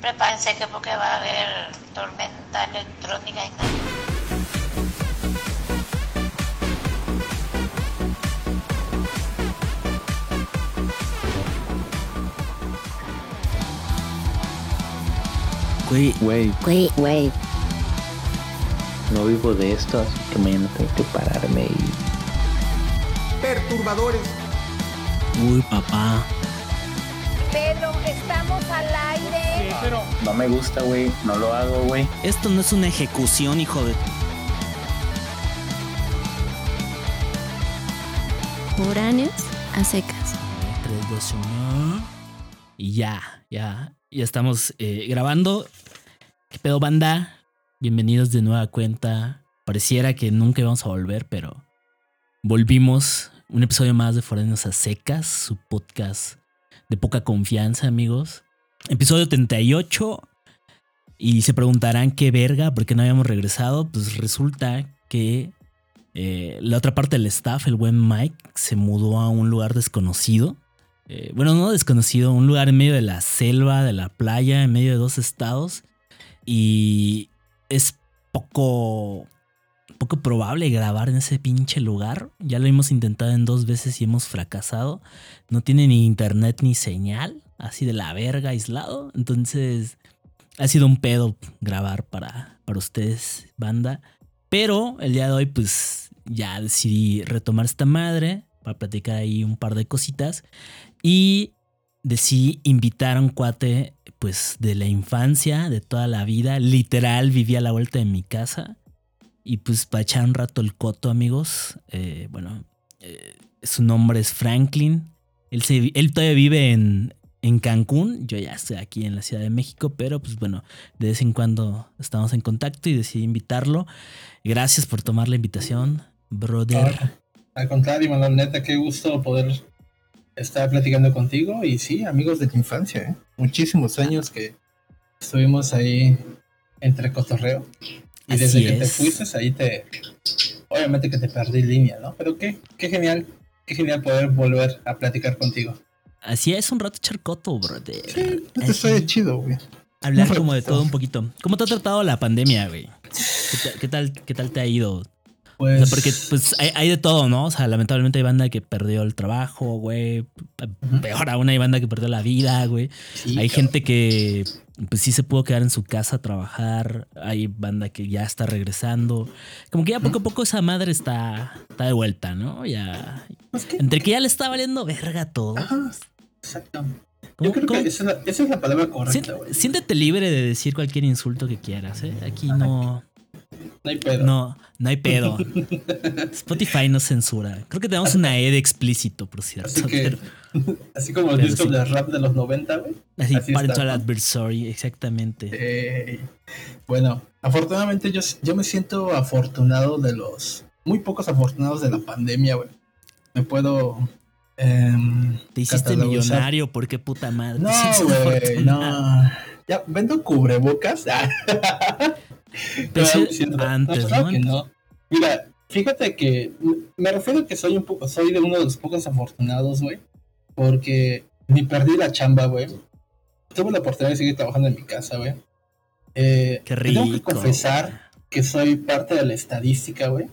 Prepárense que porque va a haber tormenta electrónica y nada. Güey, Güey, Güey, güey. no vivo de esto, así que mañana tengo que pararme y... perturbadores. uy, papá. No me gusta, güey, no lo hago, güey. Esto no es una ejecución, hijo de. Foráneos a secas. 3, 2, 1. Y ya, ya. Ya estamos eh, grabando. ¿Qué pedo, banda? Bienvenidos de nueva cuenta. Pareciera que nunca íbamos a volver, pero volvimos. Un episodio más de Foráneos a secas, su podcast de poca confianza, amigos. Episodio 38. Y se preguntarán qué verga, por qué no habíamos regresado. Pues resulta que eh, la otra parte del staff, el buen Mike, se mudó a un lugar desconocido. Eh, bueno, no desconocido, un lugar en medio de la selva, de la playa, en medio de dos estados. Y es poco, poco probable grabar en ese pinche lugar. Ya lo hemos intentado en dos veces y hemos fracasado. No tiene ni internet ni señal, así de la verga aislado. Entonces ha sido un pedo grabar para, para ustedes, banda. Pero el día de hoy, pues ya decidí retomar esta madre para platicar ahí un par de cositas. Y decidí invitar a un cuate, pues de la infancia, de toda la vida. Literal, vivía a la vuelta de mi casa. Y pues para echar un rato el coto, amigos. eh, bueno, eh, su nombre es Franklin. Él, se- él todavía vive en, en Cancún. Yo ya estoy aquí en la Ciudad de México, pero pues bueno, de vez en cuando estamos en contacto y decidí invitarlo. Gracias por tomar la invitación, brother. Al contrario, Manuel, neta, qué gusto poder estar platicando contigo. Y sí, amigos de tu infancia, ¿eh? Muchísimos años que estuvimos ahí entre cotorreo. Y Así desde que te fuiste, ahí te. Obviamente que te perdí línea, ¿no? Pero qué, qué genial, qué genial poder volver a platicar contigo. Así es un rato charcoto, brother. Sí, te estoy chido, güey. hablar como de todo un poquito. ¿Cómo te ha tratado la pandemia, güey? ¿Qué, qué tal, ¿Qué tal te ha ido? O Pues. sea, porque pues hay, hay de todo, ¿no? O sea, lamentablemente hay banda que perdió el trabajo, güey. Peor aún hay banda que perdió la vida, güey. sí, Hay cabrón. gente que pues sí se pudo quedar en su casa a trabajar. Hay banda que ya está regresando. Como que ya poco a poco esa madre está, está de vuelta, ¿no? Ya. Pues que- Entre que ya le está valiendo verga todo. Ajá, exacto. ¿Cómo- Yo creo cómo- que esa es, la, esa es la palabra correcta, güey. siéntete libre de decir cualquier insulto que quieras, ¿eh? Aquí no, No hay pedo. no, no hay pedo. Spotify no censura. Creo que tenemos una E de explícito, por cierto. Así que, pero- así como el pero disco sí. de rap de los 90, güey. así, así está, ¿no? adversary, exactamente. Eh, bueno, afortunadamente yo, yo me siento afortunado de los muy pocos afortunados de la pandemia, güey. Me puedo. em, Te hiciste millonario, ¿por qué puta madre? No, güey, no. Ya, vendo cubrebocas. Ah. Pero antes, claro ¿no? que no. Mira, fíjate que me refiero que soy un poco, soy de uno de los pocos afortunados, güey. Porque ni perdí la chamba, güey. Tuve la oportunidad de seguir trabajando en mi casa, güey. Eh, Qué te Tengo que rico. confesar que soy parte de la estadística, güey.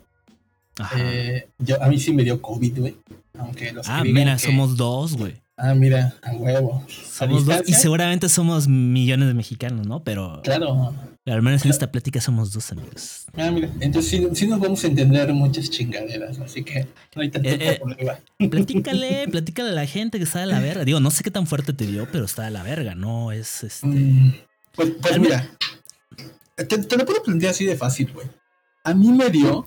Ajá. Eh, yo, a mí sí me dio COVID, güey. Aunque los ah, que mira, que- somos dos, güey. Ah, mira, a huevo. A Somos dos y seguramente somos millones de mexicanos, ¿no? Pero Claro. Al menos en esta plática somos dos amigos. Ah, mira. Entonces sí, sí nos vamos a entender muchas chingaderas, así que no hay tanto Eh, eh. problema. Platícale, platícale a la gente que está de la verga. Digo, no sé qué tan fuerte te dio, pero está de la verga, ¿no? Es este. Mm, Pues, pues Al mira, te, te lo puedo plantear así de fácil, güey. A mí me dio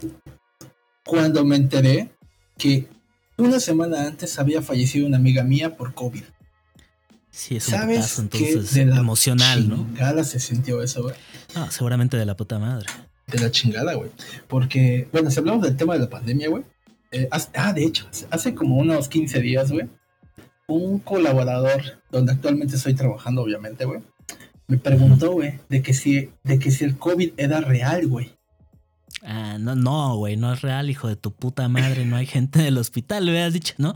cuando me enteré que una semana antes había fallecido una amiga mía por COVID. Sí, es un ¿Sabes putazo, entonces de la emocional, ¿no? se sintió eso, güey? Ah, seguramente de la puta madre. De la chingada, güey. Porque, bueno, si hablamos del tema de la pandemia, güey. eh, ah, de hecho, hace- como unos 15 días, güey. Un colaborador, donde actualmente estoy trabajando, obviamente, güey. Me preguntó, güey, de que si, de que si el COVID era real, güey. Ah, no, no, güey, no es real, hijo de tu puta madre, no hay gente en el hospital, le hubieras dicho, ¿no?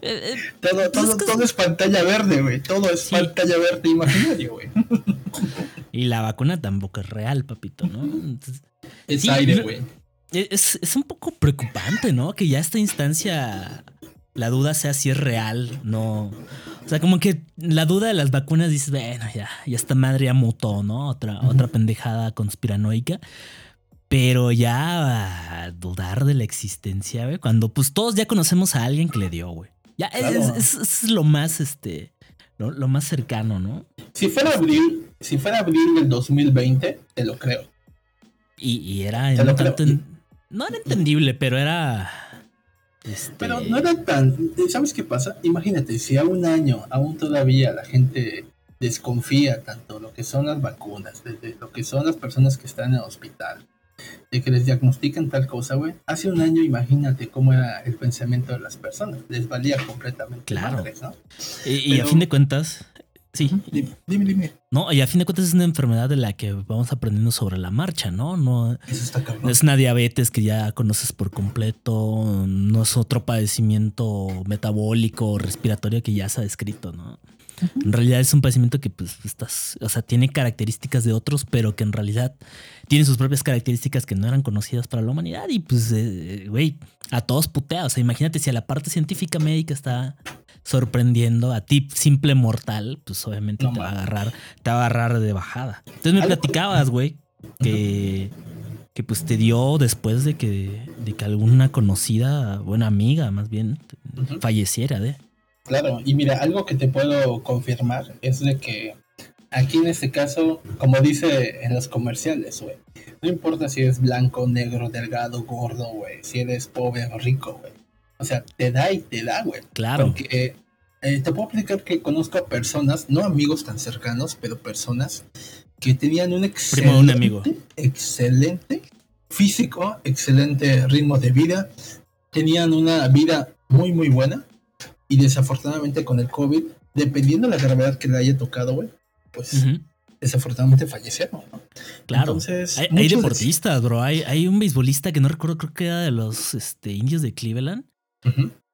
Eh, eh, Todo, Pues todo, todo es pantalla verde, güey. Todo es Sí. pantalla verde imaginario, güey. y la vacuna tampoco es real, papito, ¿no? Entonces, Es Sí, aire, güey. es, es un poco preocupante, ¿no? Que ya a esta instancia la duda sea si es real, no. O sea, como que la duda de las vacunas dices, bueno, ya, ya esta madre ya mutó, ¿no? Otra, otra pendejada conspiranoica. Pero ya ah, dudar de la existencia, güey. Cuando pues todos ya conocemos a alguien que le dio, güey. Ya es, Claro. es- es lo más, este, lo, lo más cercano, ¿no? Si fuera abril, si fuera abril del 2020, te lo creo. Y, y era lo tanto en- no era entendible, pero era. este, Pero no era tan. ¿Sabes qué pasa? Imagínate, si a un año aún todavía la gente desconfía tanto lo que son las vacunas, de, de lo que son las personas que están en el hospital, de que les diagnostican tal cosa, güey. Hace un año, imagínate cómo era el pensamiento de las personas. Les valía completamente Claro. madres, ¿no? Y, y a fin de cuentas, sí. Dime, dime, dime. No, y a fin de cuentas es una enfermedad de la que vamos aprendiendo sobre la marcha, ¿no? No, Eso está es una diabetes que ya conoces por completo, no es otro padecimiento metabólico o respiratorio que ya se ha descrito, ¿no? En realidad es un padecimiento que pues estás, o sea, tiene características de otros, pero que en realidad tiene sus propias características que no eran conocidas para la humanidad y pues, eh, güey, a todos putea. O sea, imagínate si a la parte científica médica está sorprendiendo a ti, simple mortal, pues obviamente No te va a agarrar, te va a agarrar de bajada. Entonces me platicabas, güey, que, que pues te dio después de que, de que alguna conocida, buena amiga más bien, falleciera de. Claro, y mira, algo que te puedo confirmar es de que aquí en este caso, como dice en los comerciales, güey, no importa si eres blanco, negro, delgado, gordo, güey, si eres pobre o rico, güey. O sea, te da y te da, güey. Claro. Porque eh, te puedo explicar que conozco a personas, no amigos tan cercanos, pero personas que tenían un excelente, Primo de un amigo. excelente físico, excelente ritmo de vida, tenían una vida muy, muy buena y desafortunadamente con el COVID, dependiendo de la gravedad que le haya tocado, güey, pues desafortunadamente fallecieron, ¿no? Claro. Entonces, Hay, deportistas, bro. Hay, hay un beisbolista que no recuerdo, creo que era de los este, indios de Cleveland,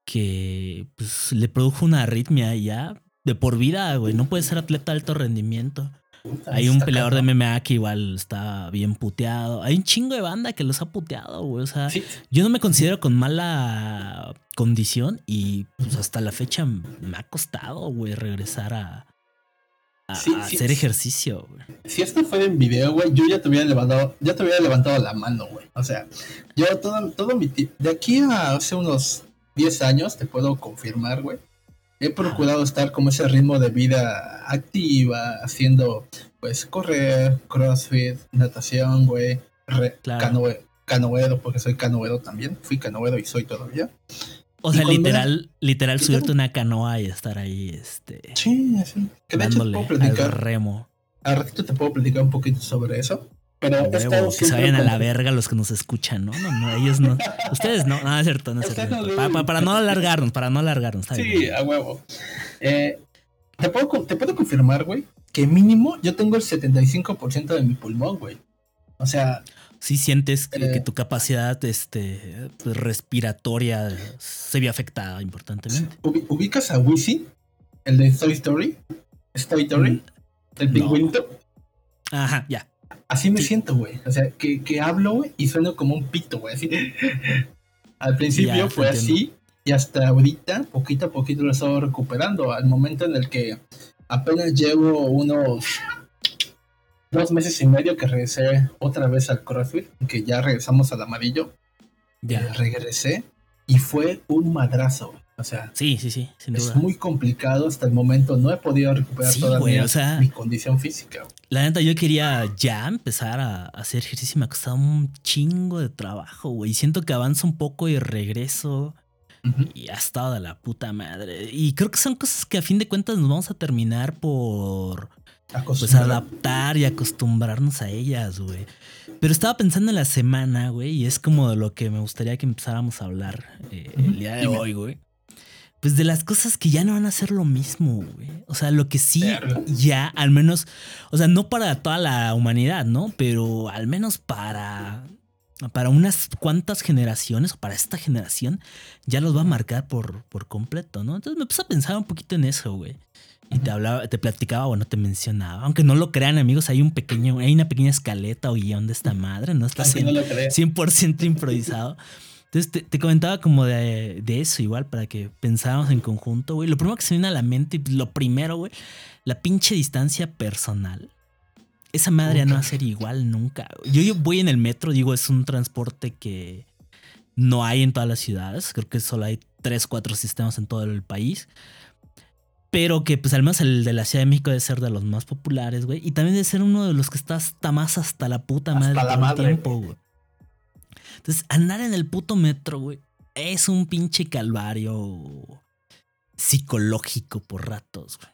Que pues, le produjo una arritmia y ya de por vida, güey. No puede ser atleta de alto rendimiento. Puta, Hay un peleador de. MMA que igual está bien puteado. Hay un chingo de banda que los ha puteado, güey. O sea, Sí, yo no me considero con mala condición y pues hasta la fecha me ha costado, güey, regresar a, a- Sí, a sí, hacer ejercicio, güey. si esto fuera en video, güey, yo ya te hubiera levantado, ya te hubiera levantado la mano, güey. O sea, yo todo, todo mi de aquí a hace unos 10 años, te puedo confirmar, güey. He procurado estar como ese ritmo de vida activa, haciendo, pues, correr, crossfit, natación, güey, Claro. canoe- canoedo, porque soy canoedo también. Fui canoedo y soy todavía. O sea, literal, literal subirte una canoa y estar ahí, este, Sí, sí. Que de hecho te puedo al platicar, remo. al ratito te puedo platicar un poquito sobre eso. Pero estado huevo, que se vayan a la verga los que nos escuchan, ¿no? No, no, ellos no. Ustedes no, no es cierto, no es cierto. no Pa- pa- deben. para no alargarnos, para no alargarnos. está Sí, bien. a huevo. Eh, te, puedo, con- te puedo confirmar, güey, que mínimo yo tengo el 75% de mi pulmón, güey. O sea, Sí sientes que, Eh. que tu capacidad este, pues, respiratoria se vio afectada importantemente. ubi- ubicas a Wizzy, el de Toy Story, Toy Story, el no. pingüinito. Ajá, ya. Así me Sí. siento, güey. O sea, que, que hablo, y sueno como un pito, güey. Así. Al principio Ya, fue entiendo. así, y hasta ahorita, poquito a poquito lo he estado recuperando. Al momento en el que apenas llevo unos dos meses y medio que regresé otra vez al CrossFit, que ya regresamos al amarillo. Ya. eh, regresé y fue un madrazo, güey. O sea, Sí, sí, sí, sin es duda. muy complicado hasta el momento. No he podido recuperar Sí, todavía güey, o sea- mi condición física. La neta, yo quería ya empezar a hacer ejercicio y me ha costado un chingo de trabajo, güey. Siento que avanzo un poco y regreso y ha estado de la puta madre. Y creo que son cosas que a fin de cuentas nos vamos a terminar por pues adaptar y acostumbrarnos a ellas, güey. Pero estaba pensando en la semana, güey, y es como de lo que me gustaría que empezáramos a hablar eh, el día de hoy, güey. Pues de las cosas que ya no van a ser lo mismo, güey. O sea, lo que sí ya, al menos, o sea, no para toda la humanidad, ¿no? Pero al menos para para unas cuantas generaciones, o para esta generación, ya los va a marcar por, por completo, ¿no? Entonces me puse a pensar un poquito en eso, güey. Y te hablaba, te platicaba, bueno, te mencionaba. Aunque no lo crean, amigos, hay un pequeño, hay una pequeña escaleta o guion de esta madre, ¿no? Está Aunque no lo creas. 100% improvisado. Entonces te, te comentaba como de, de eso igual para que pensáramos en conjunto, güey. Lo primero que se viene a la mente, y lo primero, güey, la pinche distancia personal. Esa madre ya no va a ser igual nunca. Yo, yo voy en el metro, digo, es un transporte que no hay en todas las ciudades. Creo que solo hay tres, cuatro sistemas en todo el país. Pero que pues al menos el de la Ciudad de México debe ser de los más populares, güey. Y también debe ser uno de los que está hasta más hasta la puta Hasta madre la todo el madre, tiempo, güey. Entonces, andar en el puto metro, güey, es un pinche calvario psicológico por ratos, güey.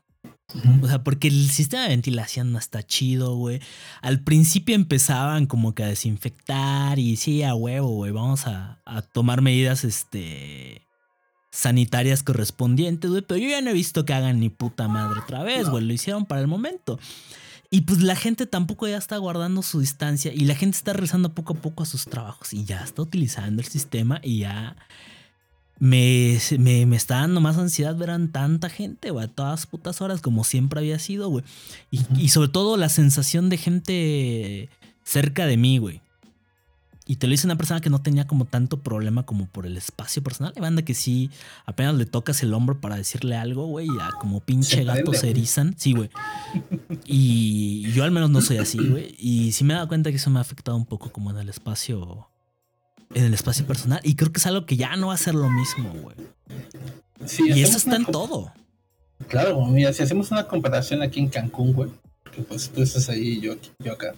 O sea, porque el sistema de ventilación no está chido, güey. Al principio empezaban como que a desinfectar y sí, a huevo, güey. Vamos a, a tomar medidas, este sanitarias correspondientes, güey. Pero yo ya no he visto que hagan ni puta madre otra vez, güey. Lo hicieron para el momento. Y pues la gente tampoco ya está guardando su distancia y la gente está regresando poco a poco a sus trabajos y ya está utilizando el sistema y ya me, me, me está dando más ansiedad ver a tanta gente, güey, a todas putas horas como siempre había sido, güey. Y, y sobre todo la sensación de gente cerca de mí, güey. Y te lo dice una persona que no tenía como tanto problema como por el espacio personal. Hay banda que sí, apenas le tocas el hombro para decirle algo, güey, ya como pinche gato se erizan. Sí, güey. Y yo al menos no soy así, güey. Y sí me he dado cuenta que eso me ha afectado un poco como en el espacio. En el espacio personal. Y creo que es algo que ya no va a ser lo mismo, güey. Sí, Y eso está en todo. Claro, mira, si hacemos una comparación aquí en Cancún, güey, que pues tú estás ahí y yo, yo acá.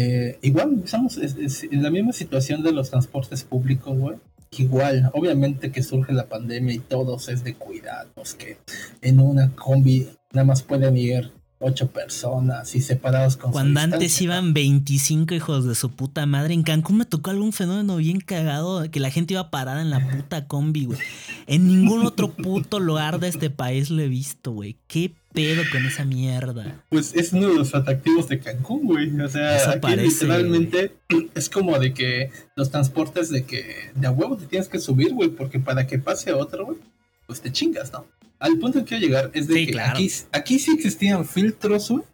Eh, igual, estamos es- es en la misma situación de los transportes públicos, güey. Igual, obviamente que surge la pandemia y todos es de cuidados, que en una combi nada más pueden ir ocho personas y separados con Cuando antes distancia, iban 25 hijos de su puta madre, en Cancún me tocó algún fenómeno bien cagado que la gente iba parada en la puta combi, güey. En ningún otro puto lugar de este país lo he visto, güey. ¿Qué pedo con esa mierda? Pues es uno de los atractivos de Cancún, güey. O sea, Eso aquí parece, literalmente es como de que los transportes de que de a huevo te tienes que subir, güey, porque para que pase otro, güey, pues te chingas, ¿no? Al punto que quiero llegar es de Sí, que claro. aquí, aquí sí existían filtros, güey,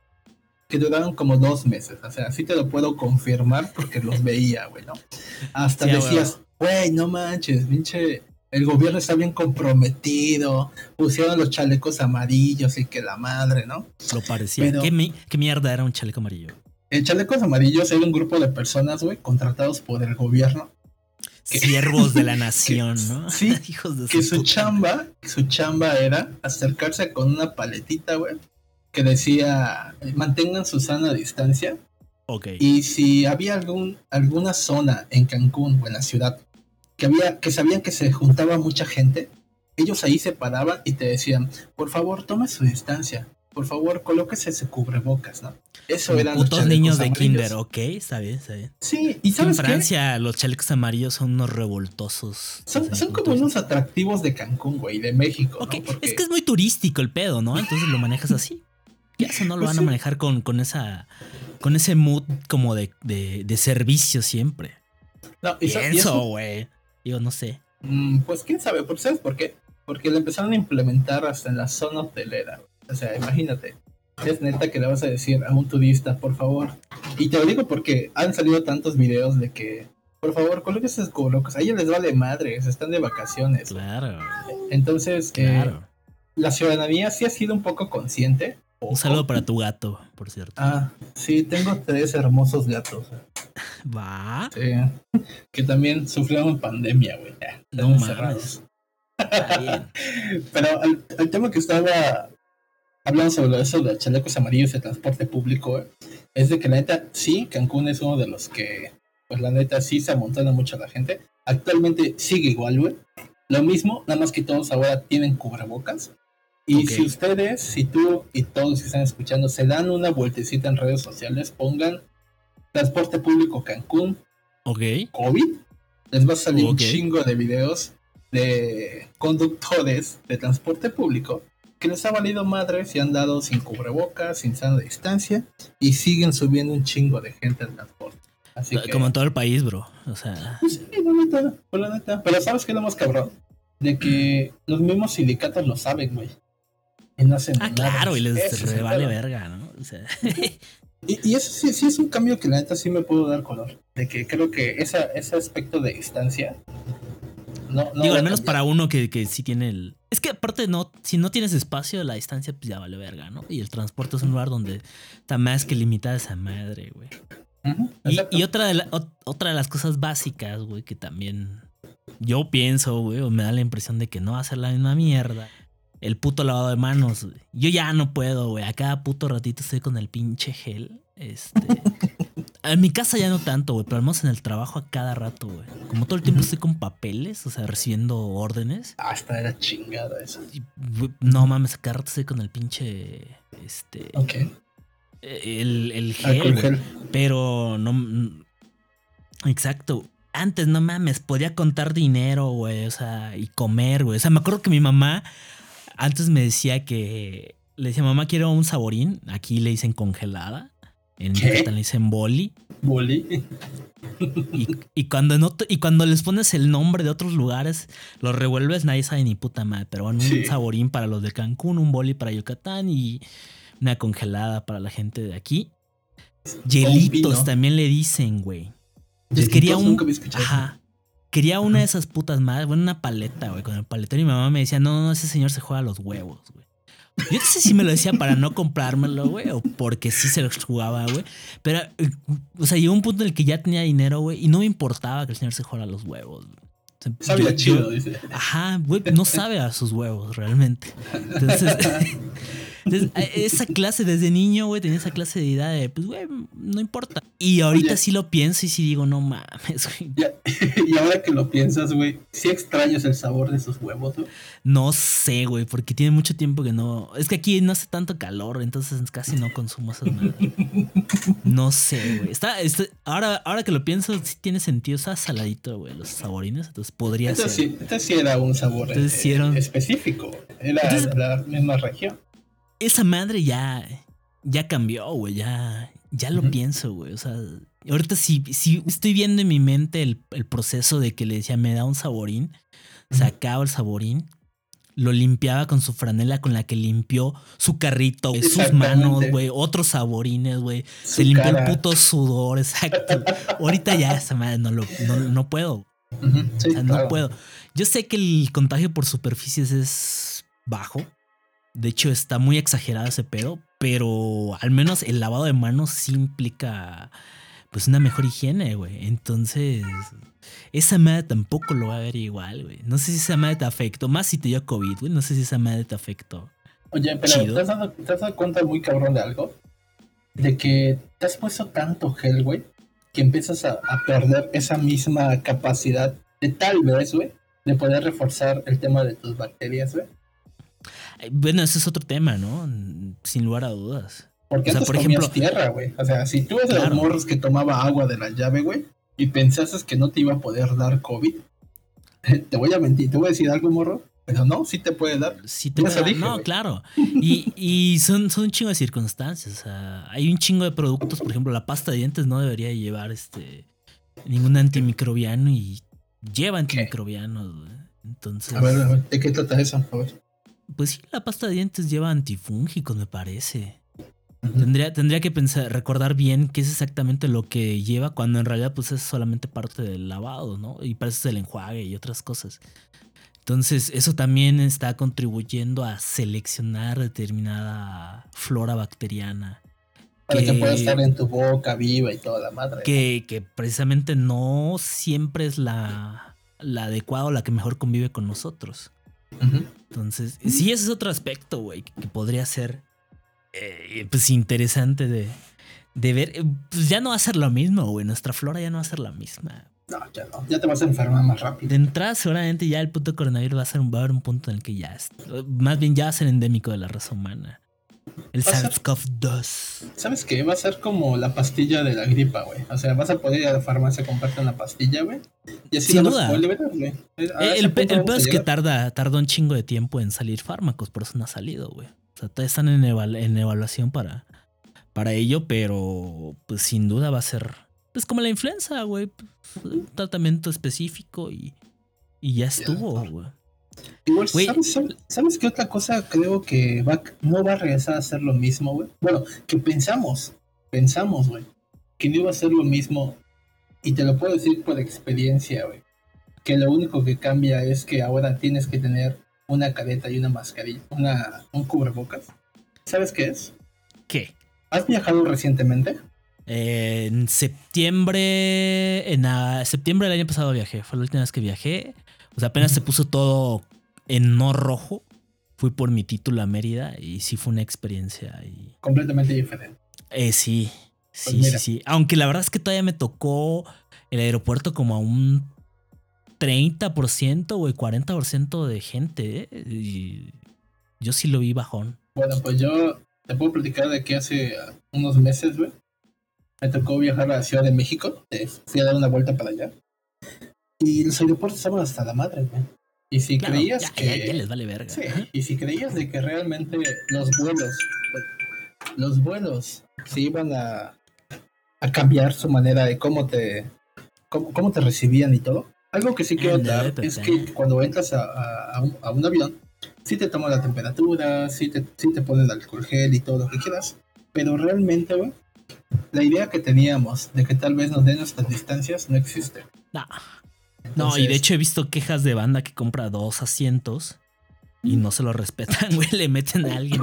que duraron como dos meses. O sea, sí te lo puedo confirmar porque los veía, güey, ¿no? Hasta Sí, decías, güey, no manches, pinche. El gobierno está bien comprometido, pusieron los chalecos amarillos y que la madre, ¿no? Lo parecía. Pero- ¿Qué, mi- qué mierda era un chaleco amarillo? El Chalecos Amarillos era un grupo de personas, güey, contratados por el gobierno. Siervos de la nación, ¿no? Sí, Hijos de Que su puta chamba, su chamba era acercarse con una paletita, güey, que decía mantengan su sana distancia. Ok. Y si había algún, alguna zona en Cancún o en la ciudad que había, que sabían que se juntaba mucha gente, ellos ahí se paraban y te decían, por favor, tome su distancia. Por favor, colóquese ese cubrebocas, ¿no? Eso eran los putos chalecos niños de amarillos. kinder, ok, está bien, está bien. Sí, y En sabes qué? Francia los chalecos amarillos son unos revoltosos. Son, como putos. unos atractivos de Cancún, güey, de México, Ok, ¿no? Porque es que es muy turístico el pedo, ¿no? Entonces lo manejas así. Y eso no lo Pues van a manejar con, con esa. con ese mood como de, de, de servicio siempre. no, y so- y Pienso, eso, güey. Digo, no sé. mm, pues quién sabe, porque ¿sabes por qué? Porque lo empezaron a implementar hasta en la zona hotelera. O sea, imagínate, es neta que le vas a decir a un turista, por favor. Y te lo digo porque han salido tantos videos de que, por favor, colóquense sus cubrebocas. A ellos les vale madres, están de vacaciones. Claro, Entonces, eh, claro. la ciudadanía sí ha sido un poco consciente. Un saludo para tu gato, por cierto. Ah, sí, tengo tres hermosos gatos. Va. Sí, que también sufrieron pandemia, güey. No encerrados. Está bien. Pero el, el tema que estaba hablando sobre eso de chalecos amarillos de transporte público, güey, es de que la neta, sí, Cancún es uno de los que, pues la neta, sí se amontona mucho la gente. Actualmente sigue igual, güey. Lo mismo, nada más que todos ahora tienen cubrebocas. Y Ok. si ustedes, si tú y todos los que están escuchando se dan una vueltecita en redes sociales, pongan transporte público Cancún Ok. COVID, les va a salir un Ok. chingo de videos de conductores de transporte público que les ha valido madres y han dado sin cubrebocas, sin sana distancia y siguen subiendo un chingo de gente al transporte. Así que, Como en todo el país, bro. O sea, pues sí, la neta, pues la neta. Pero ¿sabes qué es lo más cabrón? De que los mismos sindicatos lo saben, güey. Y no hacen ah, nada. claro, y les revale pedo. verga, ¿no? O sea, Y, y eso sí, sí es un cambio que la neta sí me puedo dar color. De que creo que esa, ese aspecto de distancia. No, no digo, al menos para uno que, que sí tiene el. Es que aparte, no, si no tienes espacio, la distancia, pues ya vale verga, ¿no? Y el transporte es un lugar donde está más que limitada esa madre, güey. Y, y otra, de la- ot- otra de las cosas básicas, güey, que también yo pienso, güey, o me da la impresión de que no va a ser la misma mierda. El puto lavado de manos, güey. Yo ya no puedo, güey. A cada puto ratito estoy con el pinche gel. Este. En mi casa ya no tanto, güey, pero al menos en el trabajo a cada rato, güey. Como todo el tiempo estoy con papeles, o sea, recibiendo órdenes. Hasta era chingada eso. y, güey, no mames, a cada rato estoy con el pinche. Este. Ok. El, el gel. Alcohol güey. gel. Pero no. mm, Exacto. Antes, no mames, podía contar dinero, güey, o sea, y comer, güey. O sea, me acuerdo que mi mamá antes me decía que. Le decía, mamá, quiero un saborín. Aquí le dicen congelada. En. Yucatán le dicen boli. Boli. Y, y cuando no y cuando les pones el nombre de otros lugares, los revuelves, nadie sabe ni puta madre. Pero bueno, Sí. un saborín para los de Cancún, un boli para Yucatán y una congelada para la gente de aquí. Hielitos también le dicen, güey. Entonces quería un. nunca eso. Ajá. Quería una de esas putas madres, bueno, una paleta, güey, con el paletero. Y mi mamá me decía, no, no, ese señor se juega a los huevos, güey. Yo no sé si me lo decía para no comprármelo, güey, o porque sí se los jugaba, güey. Pero, eh, o sea, llegó un punto en el que ya tenía dinero, güey, y no me importaba que el señor se jugara los huevos. Sabía yo- chido, dice. Ajá, güey, no sabe a sus huevos realmente. Entonces, entonces, a- esa clase desde niño, güey, tenía esa clase de idea de, pues, güey, no importa. Y ahorita Oye. sí lo pienso y sí digo, no mames, güey. Y ahora que lo piensas, güey, sí extrañas el sabor de esos huevos, güey. No sé, güey, porque tiene mucho tiempo que no. Es que aquí no hace tanto calor, entonces casi no consumo esas madres. No sé, güey. Está, está- ahora, ahora que lo pienso, sí tiene sentido. Está saladito, güey, los saborines. Entonces podría Este ser. sí, este sí era un sabor Entonces eh, sí era un- específico. Era Entonces- la misma región. Esa madre ya, ya cambió, güey. Ya, ya lo pienso, güey. O sea, ahorita sí, sí estoy viendo en mi mente el, el proceso de que le decía, me da un saborín. Sacaba el saborín. Lo limpiaba con su franela con la que limpió su carrito, sus manos, güey, otros saborines, güey. Se limpió cara. el puto sudor, exacto. Ahorita ya esa madre no lo, no, no puedo. Sí, O sea, no puedo. Yo sé que el contagio por superficies es bajo. De hecho, está muy exagerado ese pedo. Pero al menos el lavado de manos sí implica pues una mejor higiene, güey. Entonces, esa madre tampoco lo va a ver igual, güey. No sé si esa madre te afectó. Más si te dio COVID, güey. No sé si esa madre te afectó. Oye, pero Chido. ¿te has, dado, te has dado cuenta muy cabrón de algo? De que te has puesto tanto gel, güey, que empiezas a, a perder esa misma capacidad de tal vez, güey, de poder reforzar el tema de tus bacterias, güey. Bueno, ese es otro tema, ¿no? Sin lugar a dudas. Porque O sea, por ejemplo- tierra, güey. O sea, si tú eres de Claro. los morros que tomaba agua de la llave, güey, y pensases que no te iba a poder dar COVID, te voy a mentir, te voy a decir algo, morro, pero no, sí te puede dar. Sí te Yo puede eso dar- dije, no, claro. Y, y son, son un chingo de circunstancias. O sea, hay un chingo de productos. Por ejemplo, la pasta de dientes no debería llevar este ningún antimicrobiano y lleva antimicrobianos. güey. Entonces, A ver, a ver, ¿de qué trata eso? A ver. Pues sí, la pasta de dientes lleva antifúngicos, me parece. Tendría, tendría que pensar, recordar bien qué es exactamente lo que lleva, cuando en realidad pues es solamente parte del lavado, ¿no? Y para eso es el enjuague y otras cosas. Entonces, eso también está contribuyendo a seleccionar determinada flora bacteriana. Para que que- pueda estar en tu boca viva y toda la madre. Que, que precisamente no siempre es la, la adecuada o la que mejor convive con nosotros. Entonces, sí, ese es otro aspecto, güey, que, podría ser eh, pues interesante de, de ver. Eh, Pues ya no va a ser lo mismo, güey. Nuestra flora ya no va a ser la misma. No, ya no. Ya te vas a enfermar más rápido. De entrada, seguramente ya el puto coronavirus va a ser un, va a haber un punto en el que ya es, más bien ya va a ser endémico de la raza humana. El Va a ser- SARS-CoV-2. ¿Sabes qué? Va a ser como la pastilla de la gripa, güey. O sea, vas a poder ir a la farmacia a comprarte una pastilla, güey. Y así Sin vas duda. liberar, güey. Eh, ese El, pe- el peor es que tarda, tarda un chingo de tiempo en salir fármacos, por eso no ha salido, güey. O sea, todavía están en, eval- en evaluación para, para ello, pero pues sin duda va a ser Pues como la influenza, güey. pues, Un tratamiento específico y, y ya estuvo, güey. Igual. ¿sabes, sabes, sabes qué otra cosa creo que va, no va a regresar a ser lo mismo, güey? Bueno, que pensamos, pensamos, güey, que no iba a ser lo mismo. Y te lo puedo decir por experiencia, güey. Que lo único que cambia es que ahora tienes que tener una careta y una mascarilla, una, un cubrebocas. ¿Sabes qué es? ¿Qué? ¿Has viajado recientemente? Eh, en septiembre. En ah, septiembre del año pasado viajé. Fue la última vez que viajé. O sea, apenas se puso todo en no rojo. Fui por mi título a Mérida y sí fue una experiencia. Y, Completamente diferente. eh, sí, sí, Pues sí, sí. Aunque la verdad es que todavía me tocó el aeropuerto como a un 30% o 40% de gente. ¿eh? Y yo sí lo vi bajón. Bueno, pues yo te puedo platicar de que hace unos meses, güey, me tocó viajar a la Ciudad de México. eh, Fui a dar una vuelta para allá. Y los aeropuertos estaban hasta la madre, güey. Y si Claro, creías ya, que. ya- ya les vale verga. Sí, y si creías de que realmente los vuelos, los vuelos se iban a, a cambiar su manera de cómo te, cómo, cómo te recibían y todo. Algo que sí quiero Ándale, dar es que cuando entras a, a- a un, a un avión, sí te toman la temperatura, sí te, sí te ponen alcohol gel y todo lo que quieras, pero realmente, la idea que teníamos de que tal vez nos den nuestras distancias no existe. No. No, y de hecho he visto quejas de banda que compra dos asientos y no se lo respetan, güey. Le meten a alguien.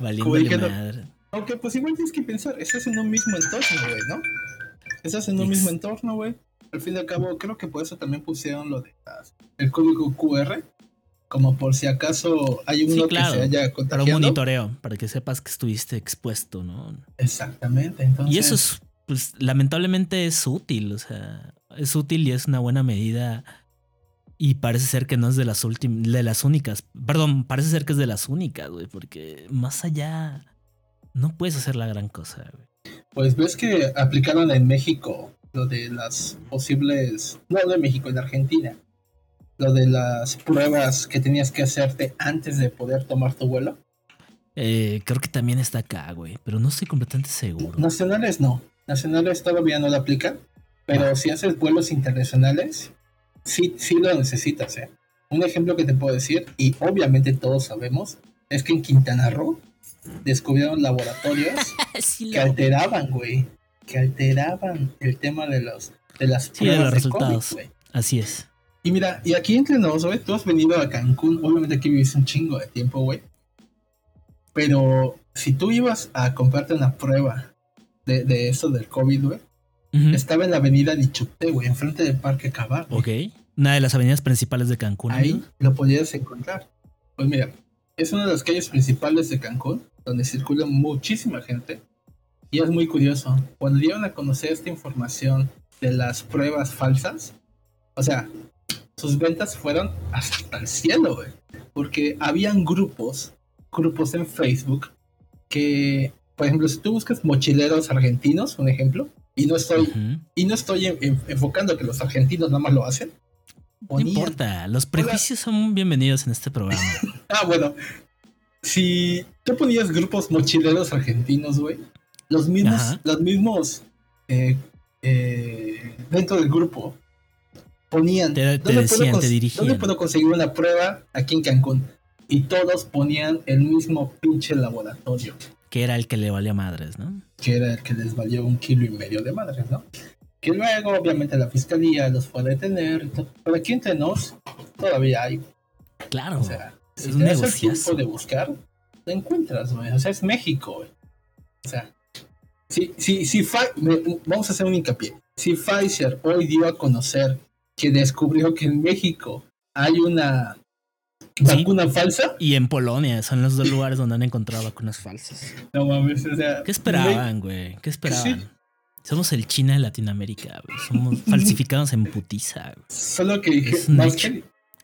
Valiéndole que no- madre. Aunque pues igual tienes que pensar, estás en un mismo entorno, güey, ¿no? Estás en un mismo entorno, güey. Al fin y al cabo, creo que por eso también pusieron lo de las- el código QR, como por si acaso hay uno Sí, claro. que se haya Para un contagiado. monitoreo, para que sepas que estuviste expuesto, ¿no? Exactamente, entonces. Y eso es, pues, lamentablemente es útil, o sea, es útil y es una buena medida. Y parece ser que no es de las últimas, de las únicas. Perdón, parece ser que es de las únicas, güey, porque más allá no puedes hacer la gran cosa, güey. Pues ves que aplicaron en México lo de las posibles. No de México, en Argentina. Lo de las pruebas que tenías que hacerte antes de poder tomar tu vuelo. Eh, creo que también está acá, güey, pero no estoy completamente seguro. Nacionales no. Nacionales todavía no lo aplican. Pero si haces vuelos internacionales, sí, sí lo necesitas, ¿eh? Un ejemplo que te puedo decir, y obviamente todos sabemos, es que en Quintana Roo descubrieron laboratorios Sí, que alteraban, güey. Que alteraban el tema de los de las Sí, de los de COVID, resultados. güey. Así es. Y mira, y aquí entre nos, güey, tú has venido a Cancún, obviamente aquí viviste un chingo de tiempo, güey. Pero si tú ibas a comprarte una prueba de, de eso del COVID, güey, Estaba en la avenida Nichupte, güey, enfrente del Parque Cabá. Ok. Una de las avenidas principales de Cancún. Ahí amigo. lo podías encontrar. Pues mira, es una de las calles principales de Cancún, donde circula muchísima gente. Y es muy curioso, cuando dieron a conocer esta información de las pruebas falsas, o sea, sus ventas fueron hasta el cielo, güey. Porque habían grupos, grupos en Facebook, que, por ejemplo, si tú buscas mochileros argentinos, un ejemplo, y no estoy, y no estoy en- en- enfocando que los argentinos nada más lo hacen. No importa, los prejuicios son bienvenidos en este programa. Ah, bueno. Si tú ponías grupos mochileros argentinos, güey, los mismos, Ajá. los mismos eh, eh, dentro del grupo ponían. Te- te ¿dónde puedo decían, te cons- dirigían. ¿Dónde puedo conseguir una prueba aquí en Cancún? Y todos ponían el mismo pinche laboratorio, que era el que le valía madres, ¿no? Que era el que les valió un kilo y medio de madres, ¿no? Que luego, obviamente, la fiscalía los fue a detener. Pero aquí entre nos, todavía hay Claro. O sea, si te das el tiempo de buscar, lo encuentras, güey. O sea, es México, güey. O sea, si, si, si vamos a hacer un hincapié. Si Pfizer hoy dio a conocer que descubrió que en México hay una vacuna falsa, y en Polonia son los dos lugares donde han encontrado vacunas falsas. no mames, o sea. ¿Qué esperaban, güey? ¿Qué esperaban? Sí. Somos el China de Latinoamérica, güey. Somos falsificados en putiza, güey. Solo que dije, más que-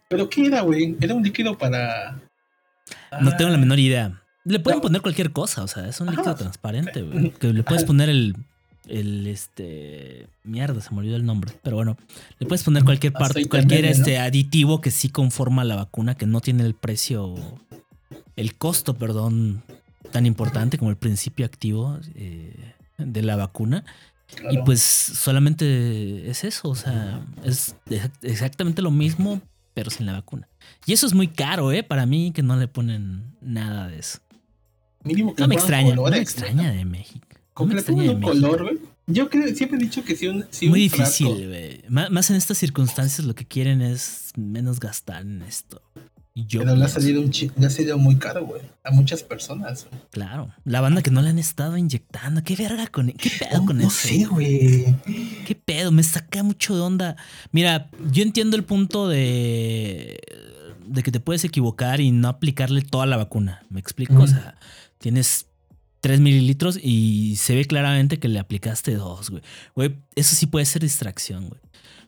¿Pero qué era, güey? Era un líquido para. No tengo la menor idea. Le pueden No. poner cualquier cosa, o sea, es un líquido Ajá. transparente, güey. Que le puedes poner el. El este. Mierda, se me olvidó el nombre. Pero bueno, le puedes poner cualquier parte, cualquier este aditivo que sí conforma la vacuna, que no tiene el precio. El costo, perdón, tan importante como el principio activo eh, de la vacuna. Claro. Y pues solamente es eso, o sea, es exa- exactamente lo mismo, pero sin la vacuna. Y eso es muy caro, ¿eh? Para mí que no le ponen nada de eso. Mínimo que No me extraña, no me extraña ¿no? de México. No un México. color, güey. Yo creo, siempre he dicho que si un. Si Muy un difícil, güey. Má- Más en estas circunstancias lo que quieren es menos gastar en esto. Yo pero le ha salido un le ha salido muy caro, güey. A muchas personas. güey. claro, la banda que no le han estado inyectando, qué verga con qué pedo No, con no eso. sé, güey. ¿Qué pedo? Me saca mucho de onda. Mira, yo entiendo el punto de, de que te puedes equivocar y no aplicarle toda la vacuna. ¿Me explico? O sea, tienes 3 mililitros y se ve claramente que le aplicaste dos, güey. Güey, eso sí puede ser distracción, güey.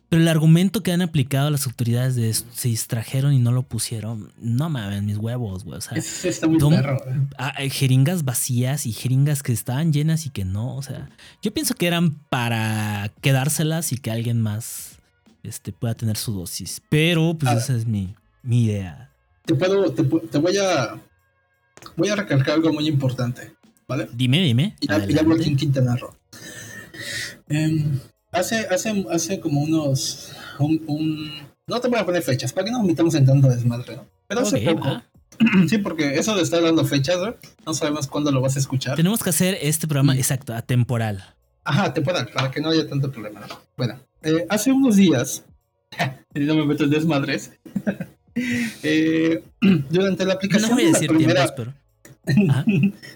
Pero el argumento que han aplicado las autoridades de esto, se distrajeron y no lo pusieron, no mames, mis huevos, güey. O sea, está muy perro, güey. Ah, eh, jeringas vacías y jeringas que estaban llenas y que no. O sea, yo pienso que eran para quedárselas y que alguien más este, pueda tener su dosis. Pero pues Ah. esa es mi, mi idea. Te puedo, te, te voy a. Voy a recalcar algo muy importante, ¿vale? Dime, dime. Y ya, y hablo aquí en. Quintana Roo. Em, hace, hace, hace como unos. Un, un- no te voy a poner fechas, para que no metamos en tanto desmadre, ¿no? Pero hace Ok, poco. va. Sí, porque eso de estar dando fechas, güey, no sabemos cuándo lo vas a escuchar. Tenemos que hacer este programa Mm. exacto, atemporal. Ajá, temporal, para que no haya tanto problema. ¿no? Bueno, eh, hace unos días, y no me meto en desmadres, eh, durante la No aplicación voy a de la decir primera, tiempos, pero. Ajá.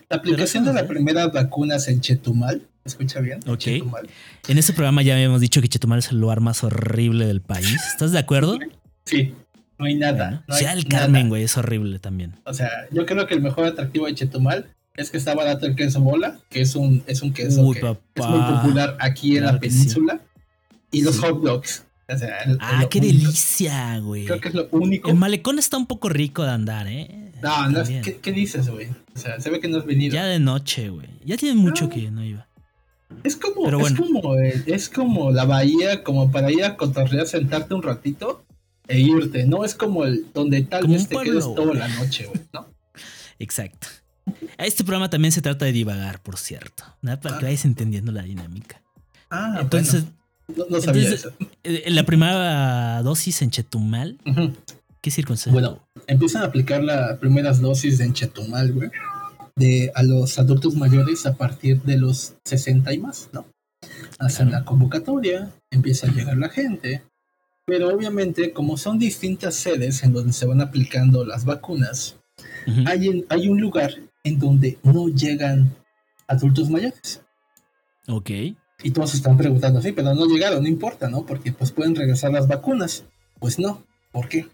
la aplicación de Pero la eso no sé. primera vacunas en Chetumal, ¿escucha bien? Ok. Chetumal. En este programa ya habíamos dicho que Chetumal es el lugar más horrible del país. ¿Estás de acuerdo? Sí, no hay nada. Bueno, no hay Ciudad del nada. Carmen, güey, es horrible también. O sea, yo creo que el mejor atractivo de Chetumal es que está barato el queso bola, que es un, es un queso Uy, que papá. es muy popular aquí en Claro la sí. península. Y los Sí. hot dogs. O sea, el- Ah, qué único- delicia, güey. Creo que es lo único. El malecón está un poco rico de andar, ¿eh? No, no. ¿qué, qué dices, güey? O sea, se ve que no has venido. Ya de noche, güey. Ya tiene mucho Ah. que no iba. es como, pero es, como eh, es como la bahía, como para ir a cotorrear, sentarte un ratito e irte. No es como el donde tal Como vez te pueblo, quedes toda la noche, güey, ¿no? Exacto. Este programa también se trata de divagar, por cierto. Nada para que Ah. vayas entendiendo la dinámica. Ah, Entonces, bueno, no, no sabía entonces- eh, la primera dosis en Chetumal, eso. ¿qué circunstancia? Bueno, empiezan a aplicar las primeras dosis en Chetumal, güey. De a los adultos mayores a partir de los 60 y más, ¿no? Hacen Claro. la convocatoria, empieza a llegar la gente. Pero obviamente, como son distintas sedes en donde se van aplicando las vacunas, Ujú. hay, en- hay un lugar en donde no llegan adultos mayores. Ok. Y todos están preguntando, sí, pero no llegaron, no importa, ¿no? Porque pues pueden regresar las vacunas. Pues no, ¿por qué?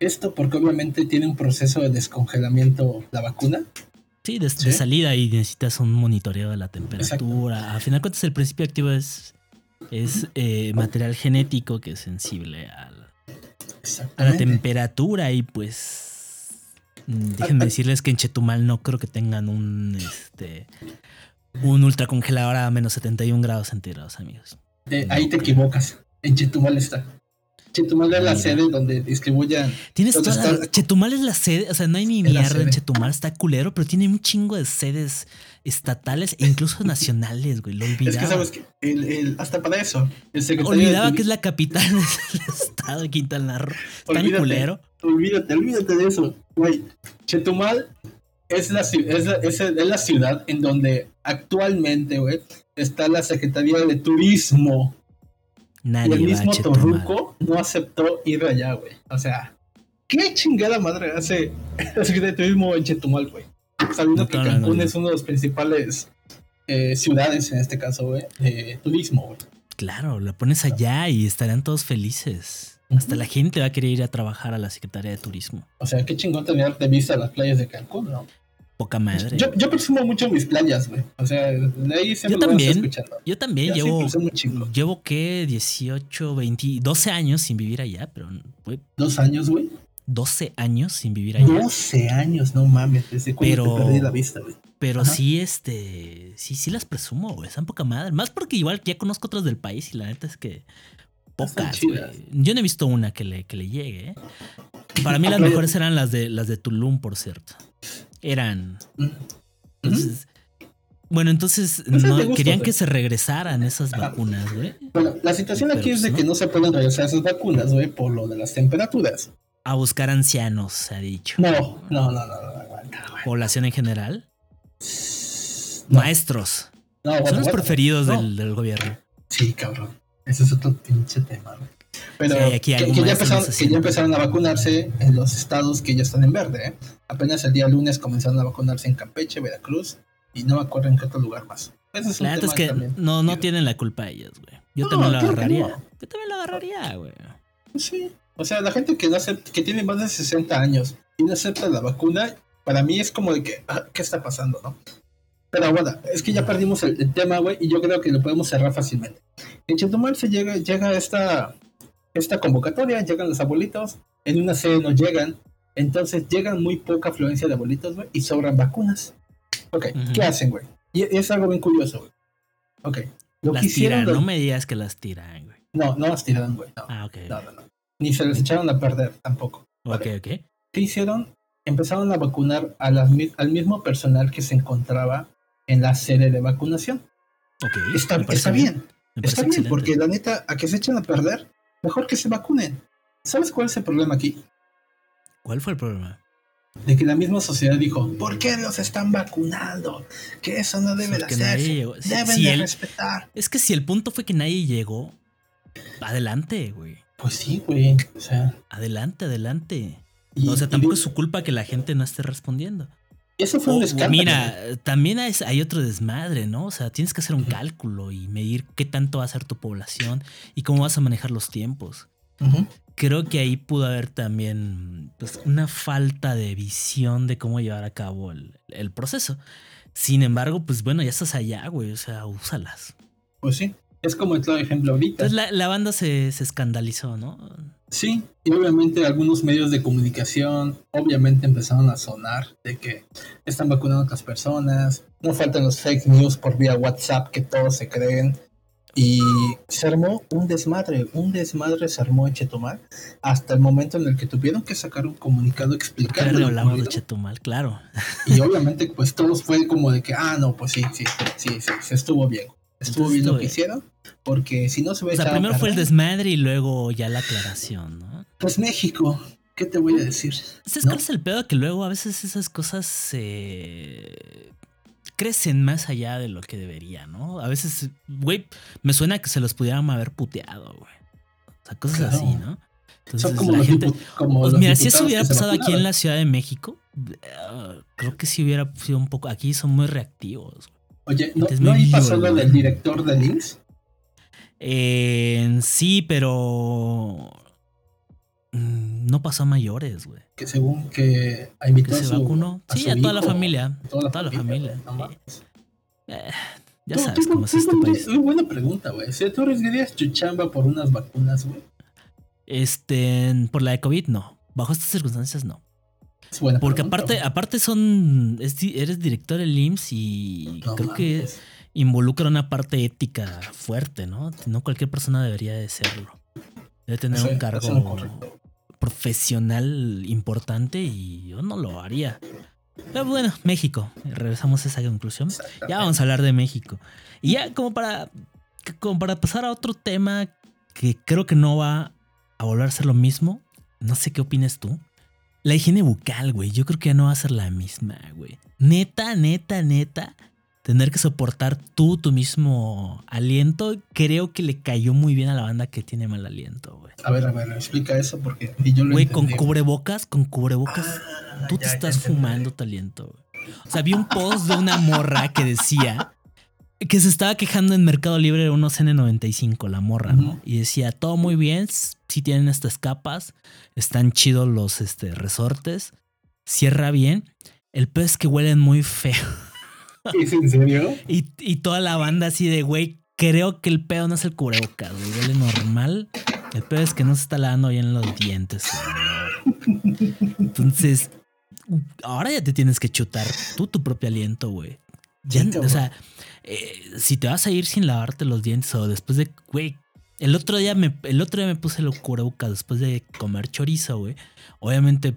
Esto porque obviamente tiene un proceso de descongelamiento la vacuna. Sí, de, salida y necesitas un monitoreo de la temperatura. Al final de cuentas, el principio activo es, es eh, material genético que es sensible a la Exactamente. temperatura y pues mm, déjenme Ah, ah. decirles que en Chetumal no creo que tengan un este un ultracongelador a menos 71 grados centígrados, amigos. Eh, ahí te equivocas. En Chetumal está. Chetumal es la sede donde distribuyan. Tienes ¿Dónde toda la- está? Chetumal es la sede, o sea, no hay ni mierda en. Chetumal, está culero, pero tiene un chingo de sedes estatales e incluso nacionales, güey. Lo olvidaba. Es que sabes que el, el- hasta para eso, el secretario Olvidaba de que es la capital del estado de Quintana Roo. Tan culero. Olvídate, olvídate de eso. Güey, Chetumal es la, es, la, es, es la ciudad en donde actualmente, güey, está la Secretaría de Turismo. Y Nadie el va a mismo. Torruco no aceptó ir allá, güey. O sea, ¿qué chingada madre hace la Secretaría de Turismo en Chetumal, güey? Sabiendo No, que no, Cancún no. es una de las principales eh, ciudades, en este caso, güey, de turismo, güey. Claro, la pones allá y estarán todos felices. Hasta la gente va a querer ir a trabajar a la Secretaría de Turismo. O sea, qué chingón tener de vista las playas de Cancún, ¿no? Poca madre. Yo, yo presumo mucho mis playas, güey. O sea, de ahí siempre Yo también. escuchando. Yo también Yo sí llevo, llevo que 18, 20, 12 años sin vivir allá, pero ¿Dos años, güey? 12 años sin vivir allá. 12 años, no mames. Desde Pero- te perdí la vista, güey. Pero Ajá. sí, este, sí, sí las presumo, güey. Están poca madre. Más porque igual ya conozco otras del país y la neta es que pocas, güey. Yo no he visto una que le, que le llegue, ¿eh? Para mí las mejores eran las de las de Tulum, por cierto. Eran. Entonces, Bueno, entonces Pues es no, gusto, querían que se regresaran esas Ajá. vacunas, güey. Bueno, la situación Pero, aquí es de pues, que no. no se pueden regresar esas vacunas, güey, por lo de las temperaturas. A buscar ancianos, se ha dicho. No, no, no, no, no, aguanta, güey. Población en general. No, Maestros. no, Son los preferidos No. del, del gobierno. Sí, cabrón. Ese es otro pinche tema, güey. Pero Sí, hay aquí que, ya empezaron, que ya empezaron a vacunarse en los estados que ya están en verde, ¿eh? Apenas el día lunes comenzaron a vacunarse en Campeche, Veracruz y no me acuerdo en qué otro lugar más. Ese es La neta es que también. no, no tienen la culpa ellos, güey. Yo No, también lo agarraría. no. Yo también lo agarraría, güey. Sí. O sea, la gente que no acepta, que tiene más de 60 años y no acepta la vacuna, para mí es como de que, ah, ¿qué está pasando, no? Pero bueno, es que ya perdimos el, el tema, güey, y yo creo que lo podemos cerrar fácilmente. En Chetumal se llega, llega esta, esta convocatoria, llegan los abuelitos, en una sede no llegan, entonces llegan muy poca afluencia de abuelitos, güey, y sobran vacunas. Ok, Ujú. ¿qué hacen, güey? Y es algo bien curioso, güey. Ok, lo Las que hicieron, tiran, los- no me digas que las tiran, güey. no, no las tiraron, güey, no, Ah, ok. no, no, no. Ni se les echaron a perder tampoco. Ok, ok. ¿Qué hicieron? Empezaron a vacunar a las al mismo personal que se encontraba en la sede de vacunación. Ok. Está, está bien, está bien, excelente. porque la neta, a que se echen a perder, mejor que se vacunen. ¿Sabes cuál es el problema aquí? ¿Cuál fue el problema? De que la misma sociedad dijo, ¿por qué los están vacunando? Que eso no debe de hacerse. Deben si de el- respetar. Es que si el punto fue que nadie llegó, adelante, güey. Pues sí, güey. O sea, Adelante, adelante. y- o sea, tampoco es su culpa que la gente no esté respondiendo. Eso fue un escándalo. mira, también hay, hay otro desmadre, ¿no? O sea, tienes que hacer un cálculo y medir qué tanto va a ser tu población y cómo vas a manejar los tiempos. Creo que ahí pudo haber también pues, una falta de visión de cómo llevar a cabo el, el proceso. Sin embargo, pues bueno, ya estás allá, güey. O sea, úsalas. Pues sí. Es como el claro ejemplo ahorita. Entonces la, la banda se, se escandalizó, ¿no? Sí, y obviamente algunos medios de comunicación obviamente empezaron a sonar de que están vacunando a otras personas, no faltan los fake news por vía WhatsApp que todos se creen y se armó un desmadre, un desmadre se armó en Chetumal hasta el momento en el que tuvieron que sacar un comunicado explicando Claro, hablamos de. Chetumal, claro. y obviamente pues todos fue como de que ah no pues sí sí sí sí se estuvo bien estuvo bien lo que hicieron porque si no se O hubiera sea, echado a primero fue el desmadre y luego ya la aclaración, ¿no? pues México qué te voy a decir ¿Sabes ¿No? cuál es el pedo? Que luego a veces esas cosas eh, crecen más allá de lo que debería, ¿no? A veces, güey, me suena que se los pudieran haber puteado, güey. O sea, cosas Claro. así, ¿no? Entonces, Son como la los, gente. como Pues los mira, si eso hubiera se pasado aquí en la Ciudad de México, eh, creo que sí hubiera sido un poco. Aquí son muy reactivos. Oye, ¿no, ¿no ahí pasó lo del director de Links? Eh, sí, pero. mm, No pasó a mayores, güey. Que según que invitó Que a se vacunó. a Sí, a toda la familia. a toda la toda la familia. No. Eh, ya sabes tú- cómo es tú- este país. Muy buena pregunta, güey. Si tú arriesgarías tu chamba por unas vacunas, güey. Este, por la de COVID, no. Bajo estas circunstancias, no. Es buena Porque pregunta, aparte, aparte son. es eres director del IMSS y No creo que mames. Involucra una parte ética fuerte, ¿no? No cualquier persona debería de serlo. Debe tener un cargo profesional importante y yo no lo haría. Pero bueno, México. Regresamos a esa conclusión. Ya vamos a hablar de México. Y ya como para, como para pasar a otro tema que creo que no va a volver a ser lo mismo. No sé qué opinas tú. La higiene bucal, güey. Yo creo que ya no va a ser la misma, güey. Neta, neta, neta. Tener que soportar tú tu mismo aliento, creo que le cayó muy bien a la banda que tiene mal aliento, güey. A ver, a ver, explica eso porque yo lo Güey, con cubrebocas, con cubrebocas, Ah, tú te ya, estás fumando tu aliento, güey. O sea, vi un post de una morra que decía que se estaba quejando en Mercado Libre de unos N95, la morra, ¿no? Y decía, todo muy bien, si tienen estas capas, están chidos los este, resortes, cierra bien. El es que huelen muy feo. ¿Es en serio? Y, y toda la banda así de, güey, creo que el pedo no es el cubrebocas, güey, huele normal. El pedo es que no se está lavando bien los dientes. Entonces, ahora ya te tienes que chutar tú tu propio aliento, güey. Ya, Sí, o sea, eh, si te vas a ir sin lavarte los dientes o después de, güey, el otro día me, el otro día me puse el cubrebocas después de comer chorizo, güey. Obviamente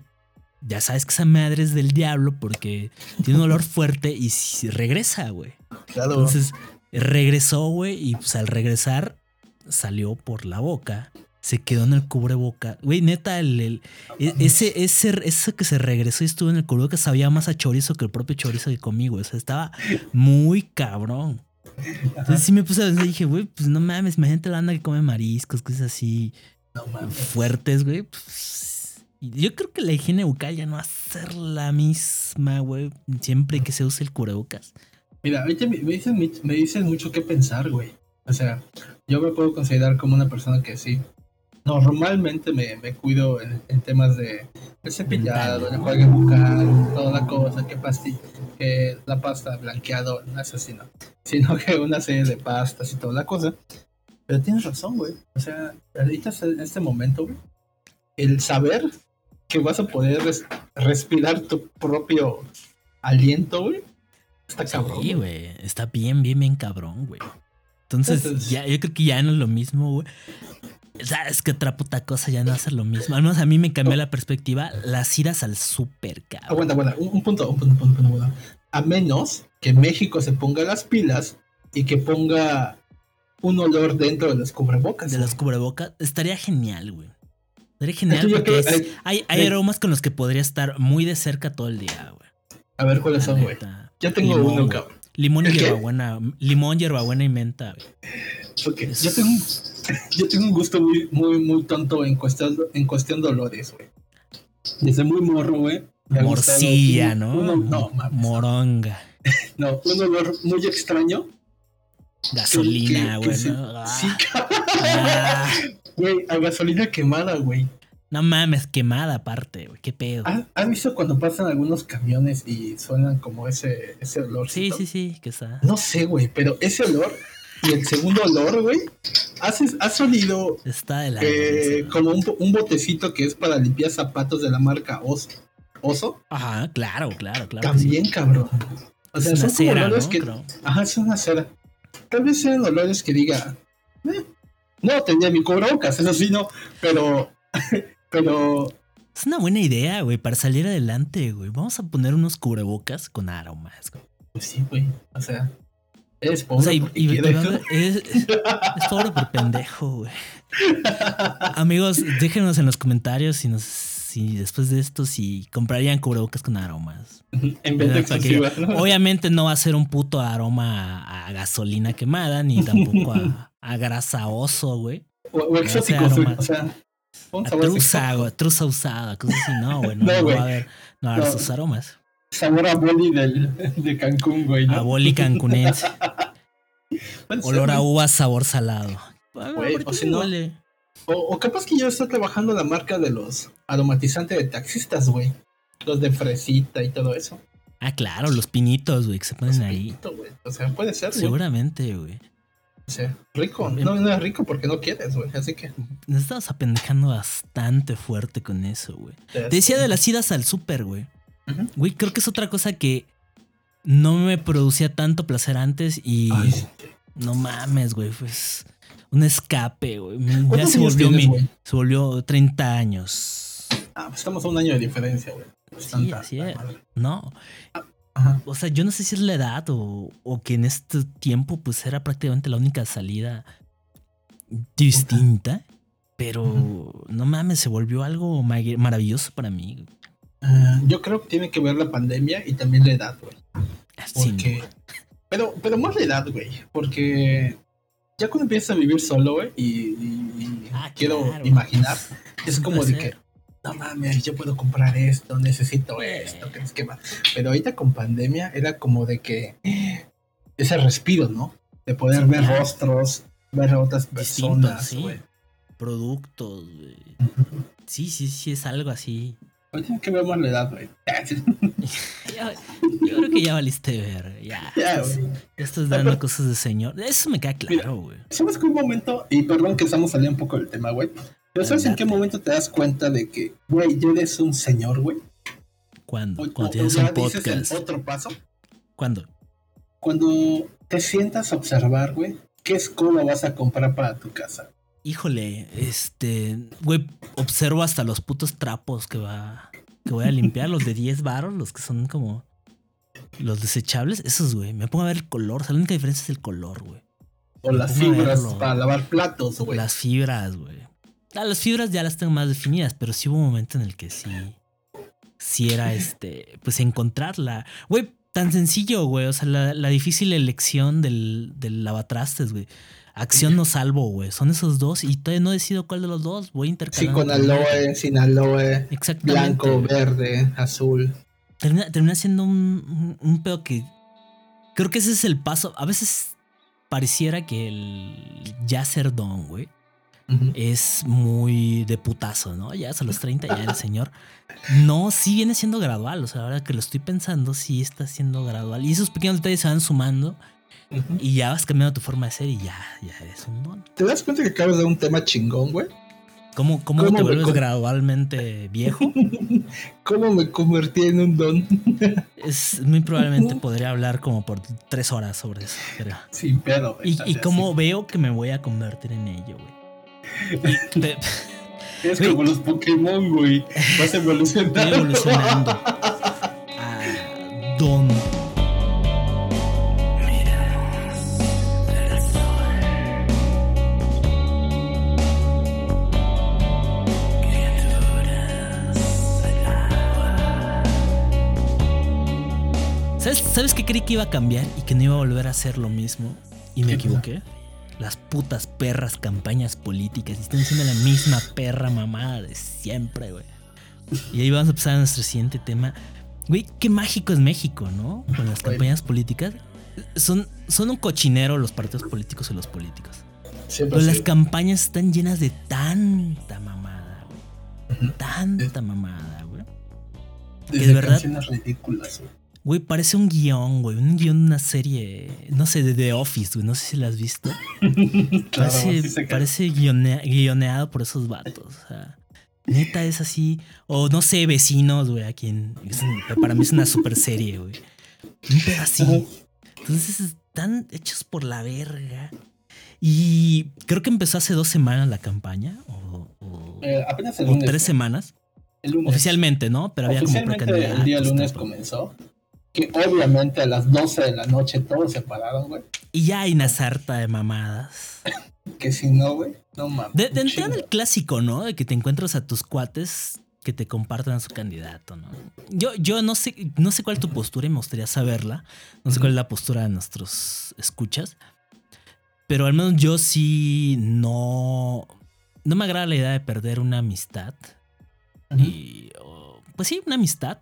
ya sabes que esa madre es del diablo porque tiene un olor fuerte y regresa, güey. Claro. Entonces regresó, güey, y pues al regresar salió por la boca. Se quedó en el cubreboca. Güey, neta, el, el- e- ese, ese, ese que se regresó y estuvo en el cubreboca sabía más a chorizo que el propio chorizo que conmigo. O sea, estaba muy cabrón. Entonces sí me puse a pensar y dije, güey, pues no mames, imagínate la banda que come mariscos, cosas así no mames. fuertes, güey. Pues, yo creo que la higiene bucal ya no va a ser la misma, güey. Siempre que se use el cubrebocas. Mira, ahorita me, me dicen, me dicen mucho qué pensar, güey. O sea, yo me puedo considerar como una persona que sí. Normalmente me, me cuido en, en temas de, de cepillado, de enjuague bucal, toda la cosa, que pasti, que la pasta blanqueado, no es así, no. Sino que una serie de pastas y toda la cosa. Pero tienes razón, güey. O sea, ahorita en este momento, güey, el saber que vas a poder res- respirar tu propio aliento, güey, está cabrón. Sí, güey. Está bien, bien, bien cabrón, güey. Entonces, Entonces- ya, yo creo que ya no es lo mismo, güey. Sabes que otra puta cosa ya no ser lo mismo. Al menos a mí me cambió la perspectiva. Las iras al súper, cabrón. Aguanta, aguanta, un, un punto, un punto, un punto, un punto. A menos que México se ponga las pilas y que ponga un olor dentro de los cubrebocas. De los cubrebocas. Estaría genial, güey. Estaría genial porque es- hay, hay aromas con los que podría estar muy de cerca todo el día, güey. A ver cuáles son, güey. Ya tengo Limón, uno, cabrón. Limón y hierbabuena. Limón, hierbabuena y menta, güey. Ok, Yo tengo, un- yo tengo un gusto muy, muy, muy tonto en cuestión, en cuestión de olores, güey. Desde muy morro, güey. Morcilla, ¿no? uno- no, mames. Moronga. No, un olor muy extraño. Gasolina, güey. ¿no? Ah, Sí, ah. güey, a gasolina quemada, güey. no mames, quemada aparte, güey. Qué pedo. ¿Has, has visto cuando pasan algunos camiones y suenan como ese, ese olor? Sí, sí, sí, que está. No sé, güey, pero ese olor y el segundo olor, güey, has olido Está de la. eh, como un, un botecito que es para limpiar zapatos de la marca Oso. ¿Oso? Ajá, claro, claro, claro. sí. También, cabrón. O sea, es una son como cera, olores ¿no? que. Creo. Ajá, es una cera. Tal vez sean olores que diga. "Eh, no, tenía mi cubrebocas, eso sí, no. Pero. pero. Es una buena idea, güey, para salir adelante, güey. Vamos a poner unos cubrebocas con aromas, güey. Pues sí, güey. O sea. O pobre. sea, y, y- es, es pobre por pendejo, güey. Amigos, déjenos en los comentarios si nos si después de esto si comprarían cubrebocas con aromas. en vez de ¿no? Obviamente no va a ser un puto aroma a, a gasolina quemada, ni tampoco a, a grasa oso, güey. O, o exótico, o sea. A güey, truza usada, cosas así, no, güey. No, No, no güey. va a haber, no No. esos aromas. Sabor a boli del, de Cancún, güey. A boli cancunense. Olor a uva, sabor salado. Güey, ¿por qué o si no-? O, o capaz que ya está trabajando la marca de los aromatizantes de taxistas, güey. Los de fresita y todo eso. Ah, claro, los pinitos, güey, que se ponen ahí. Pinito. O sea, puede ser, güey. Seguramente, güey. O sea, rico. No, no es rico porque no quieres, güey. Así que. Nos estamos apendejando bastante fuerte con eso, güey. te- decía de las idas al súper, güey. Güey, creo que es otra cosa que no me producía tanto placer antes y Ay, sí. no mames, güey, pues un escape, güey. Ya ¿Cuántos se volvió tienes, mi, se volvió 30 años. Ah, pues estamos a un año de diferencia, güey. Sí, tanta así es. No, Ajá. o sea, yo no sé si es la edad o, o que en este tiempo pues era prácticamente la única salida distinta, pero no mames, se volvió algo ma- maravilloso para mí. Ah, yo creo que tiene que ver la pandemia y también la edad, güey. Sí, Porque. Pero, pero más la edad, güey. Porque ya cuando empiezas a vivir solo, güey, y, Ah, quiero claro. imaginar, es como de que, no mames, yo puedo comprar esto, necesito esto, que es que más. Pero ahorita con pandemia era como de que ese respiro, ¿no? De poder Sí, ver claro. rostros, ver a otras personas, sí. productos, güey. Sí, sí, sí, es algo así. Tiene que ver más la edad, güey. Yo creo que ya valiste ver. Ya. Ya, ya estás dando cosas de señor. Eso me queda claro, güey. ¿Sabes que un momento, y perdón que estamos saliendo un poco del tema, güey, pero ¿sabes en qué momento te das cuenta de que, güey, ya eres un señor, güey? ¿Cuándo? O- Cuando tienes un podcast. otro paso, ¿Cuándo? cuando te sientas a observar, güey, qué escoba vas a comprar para tu casa. Híjole, este, güey, observo hasta los putos trapos que va que voy a limpiar, los de 10 baros, los que son como los desechables, esos, güey. Me pongo a ver el color. O sea, la única diferencia es el color, güey. O las fibras verlo. para lavar platos, güey. Las fibras, güey. Ah, las fibras ya las tengo más definidas, pero sí hubo un momento en el que sí. Sí era este. Pues encontrarla. Güey, tan sencillo, güey. O sea, la, la difícil elección del, del lavatrastes, güey. Acción no salvo, güey. Son esos dos y todavía no decido cuál de los dos. Voy Sí, intercalando. con aloe, sin aloe, Exactamente. blanco, verde, azul. termina, termina siendo un, un, pedo que creo que ese es el paso. A veces pareciera que el ya ser don, güey, es muy de putazo, ¿no? Ya a los 30 ya el señor. No, sí viene siendo gradual. O sea, ahora que lo estoy pensando, sí está siendo gradual. Y esos pequeños detalles se van sumando Y ya vas cambiando tu forma de ser y ya, ya eres un don. ¿Te das cuenta que acabas de dar un tema chingón, güey? ¿Cómo, cómo, ¿Cómo te vuelves con- gradualmente viejo? ¿Cómo me convertí en un don? Es muy probablemente podría hablar como por tres horas sobre eso. Pero... Sin pedo. Y, y cómo veo que me voy a convertir en ello, güey. Te-. Es como los Pokémon, güey. Vas evolucionando. Estoy evolucionando. a Don. ¿Sabes, ¿Sabes qué creí que iba a cambiar y que no iba a volver a hacer lo mismo? Y me equivoqué. Las putas perras campañas políticas. Y están haciendo la misma perra mamada de siempre, güey. Y ahí vamos a pasar a nuestro siguiente tema. Güey, qué mágico es México, ¿no? Con las Bueno. campañas políticas. Son, son un cochinero los partidos políticos y los políticos. Siempre Pero las campañas están llenas de tanta mamada, güey. Tanta mamada, güey. Desde de verdad- ridículas, güey. Güey, parece un guion, güey. Un guion de una serie, no sé, de The Office, güey. No sé si la has visto. Claro, parece sí parece guionea- guioneado por esos vatos. O sea, neta es así. O no sé, vecinos, güey, a quien. para mí es una super serie, güey. Un así. Entonces están hechos por la verga. Y creo que empezó hace dos semanas la campaña. O, o- Eh, apenas el o lunes. tres semanas. El lunes. Oficialmente, ¿no? Pero había como el día lunes comenzó. Que obviamente a las 12 de la noche todos se pararon, güey. Y ya hay una sarta de mamadas. Que si no, güey, no mames. De, entrada el clásico, ¿no? De que te encuentras a tus cuates que te compartan a su candidato, ¿no? Yo, yo no sé, no sé cuál es tu postura y me gustaría saberla. No sé cuál es la postura de nuestros escuchas. Pero al menos yo sí no. No me agrada la idea de perder una amistad. Y. pues sí, una amistad.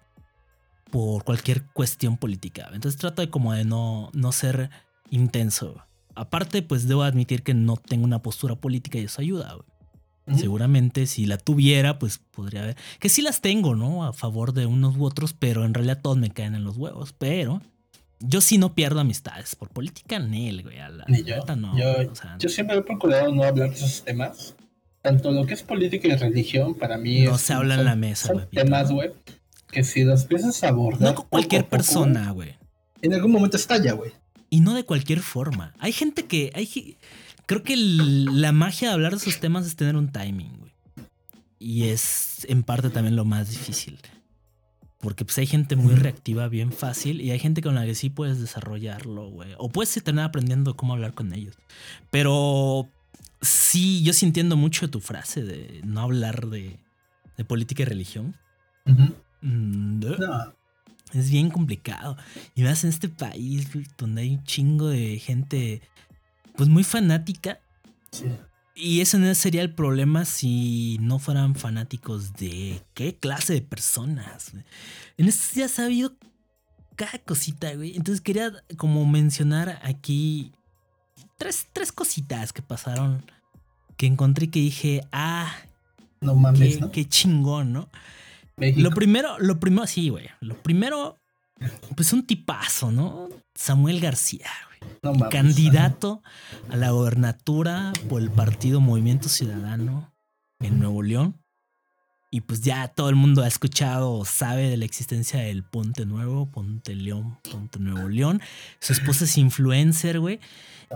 Por cualquier cuestión política. Entonces trato de como de no, no ser intenso. Aparte, pues debo admitir que no tengo una postura política y eso ayuda. güey. Seguramente si la tuviera, pues podría haber. Que sí las tengo, ¿no? A favor de unos u otros, pero en realidad todos me caen en los huevos. Pero yo sí no pierdo amistades por política, Nel, güey. A la Ni yo. no. Yo- o sea, Yo siempre he procurado no hablar de esos temas. Tanto lo que es política y religión, para mí. No es- se habla en la mesa, Pepito, temas, ¿no? Que si los empiezas a abordar. no con cualquier poco persona, güey. En algún momento estalla, güey. Y no de cualquier forma. Hay gente que. Hay, creo que la magia de hablar de esos temas es tener un timing, güey. Y es en parte también lo más difícil. Porque pues hay gente muy reactiva bien fácil y hay gente con la que sí puedes desarrollarlo, güey. O puedes tener aprendiendo cómo hablar con ellos. Pero sí, yo sí entiendo mucho tu frase de no hablar de, de política y religión. Mm, ¿no? No, Es bien complicado. Y más en este país donde hay un chingo de gente, pues muy fanática. sí. Y ese no sería el problema si no fueran fanáticos de qué clase de personas. En estos días ha habido cada cosita, güey. Entonces quería como mencionar aquí tres, tres cositas que pasaron que encontré que dije, ah, No mames, qué, ¿no? qué chingón, ¿no? México. Lo primero, lo primero, sí, güey. Lo primero, pues un tipazo, ¿no? Samuel García, güey. no mames. Candidato a la gobernatura por el partido Movimiento Ciudadano en Nuevo León. Y pues ya todo el mundo ha escuchado o sabe de la existencia del Ponte Nuevo, Ponte León, Ponte Nuevo León. Su esposa es influencer, güey.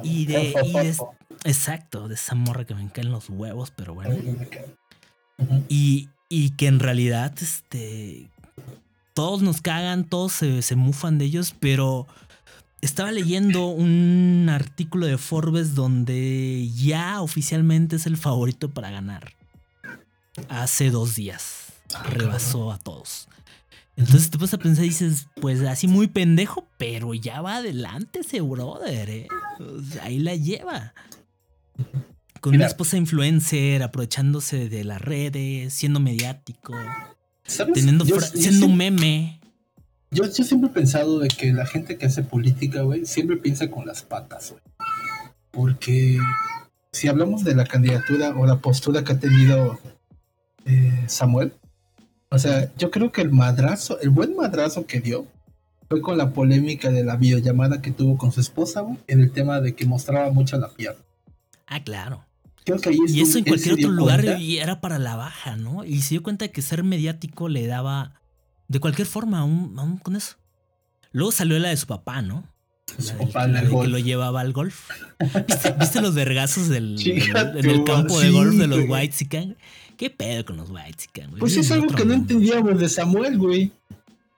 Y de, y de- exacto, de esa morra que me caen los huevos, pero bueno. Y, y que en realidad, este, todos nos cagan, todos se, se mufan de ellos, pero estaba leyendo un artículo de Forbes donde ya oficialmente es el favorito para ganar. Hace dos días. Rebasó a todos. Entonces te pones a pensar y dices, pues así muy pendejo, pero ya va adelante ese brother, ¿eh? O sea, ahí la lleva. Con Mira. una esposa influencer, aprovechándose de las redes, siendo mediático, ¿Sabes? teniendo Yo- fra- yo siendo un meme. Yo, yo siempre he pensado de que la gente que hace política, güey, siempre piensa con las patas, güey. Porque si hablamos de la candidatura o la postura que ha tenido eh, Samuel, o sea, yo creo que el madrazo, el buen madrazo que dio fue con la polémica de la videollamada que tuvo con su esposa, güey, en el tema de que mostraba mucho la pierna. Ah, claro. Creo que ahí es Y eso en cualquier otro lugar cuenta. y era para la baja, ¿no? Y se dio cuenta de que ser mediático le daba de cualquier forma aún, aún con eso. Luego salió la de su papá, ¿no? Su del- papá la en el de que lo llevaba al golf. ¿Viste, viste los vergazos del, del- en el campo de golf de los güey. White ¿Qué pedo con los White Pues es algo que no entendía entendíamos de Samuel, güey.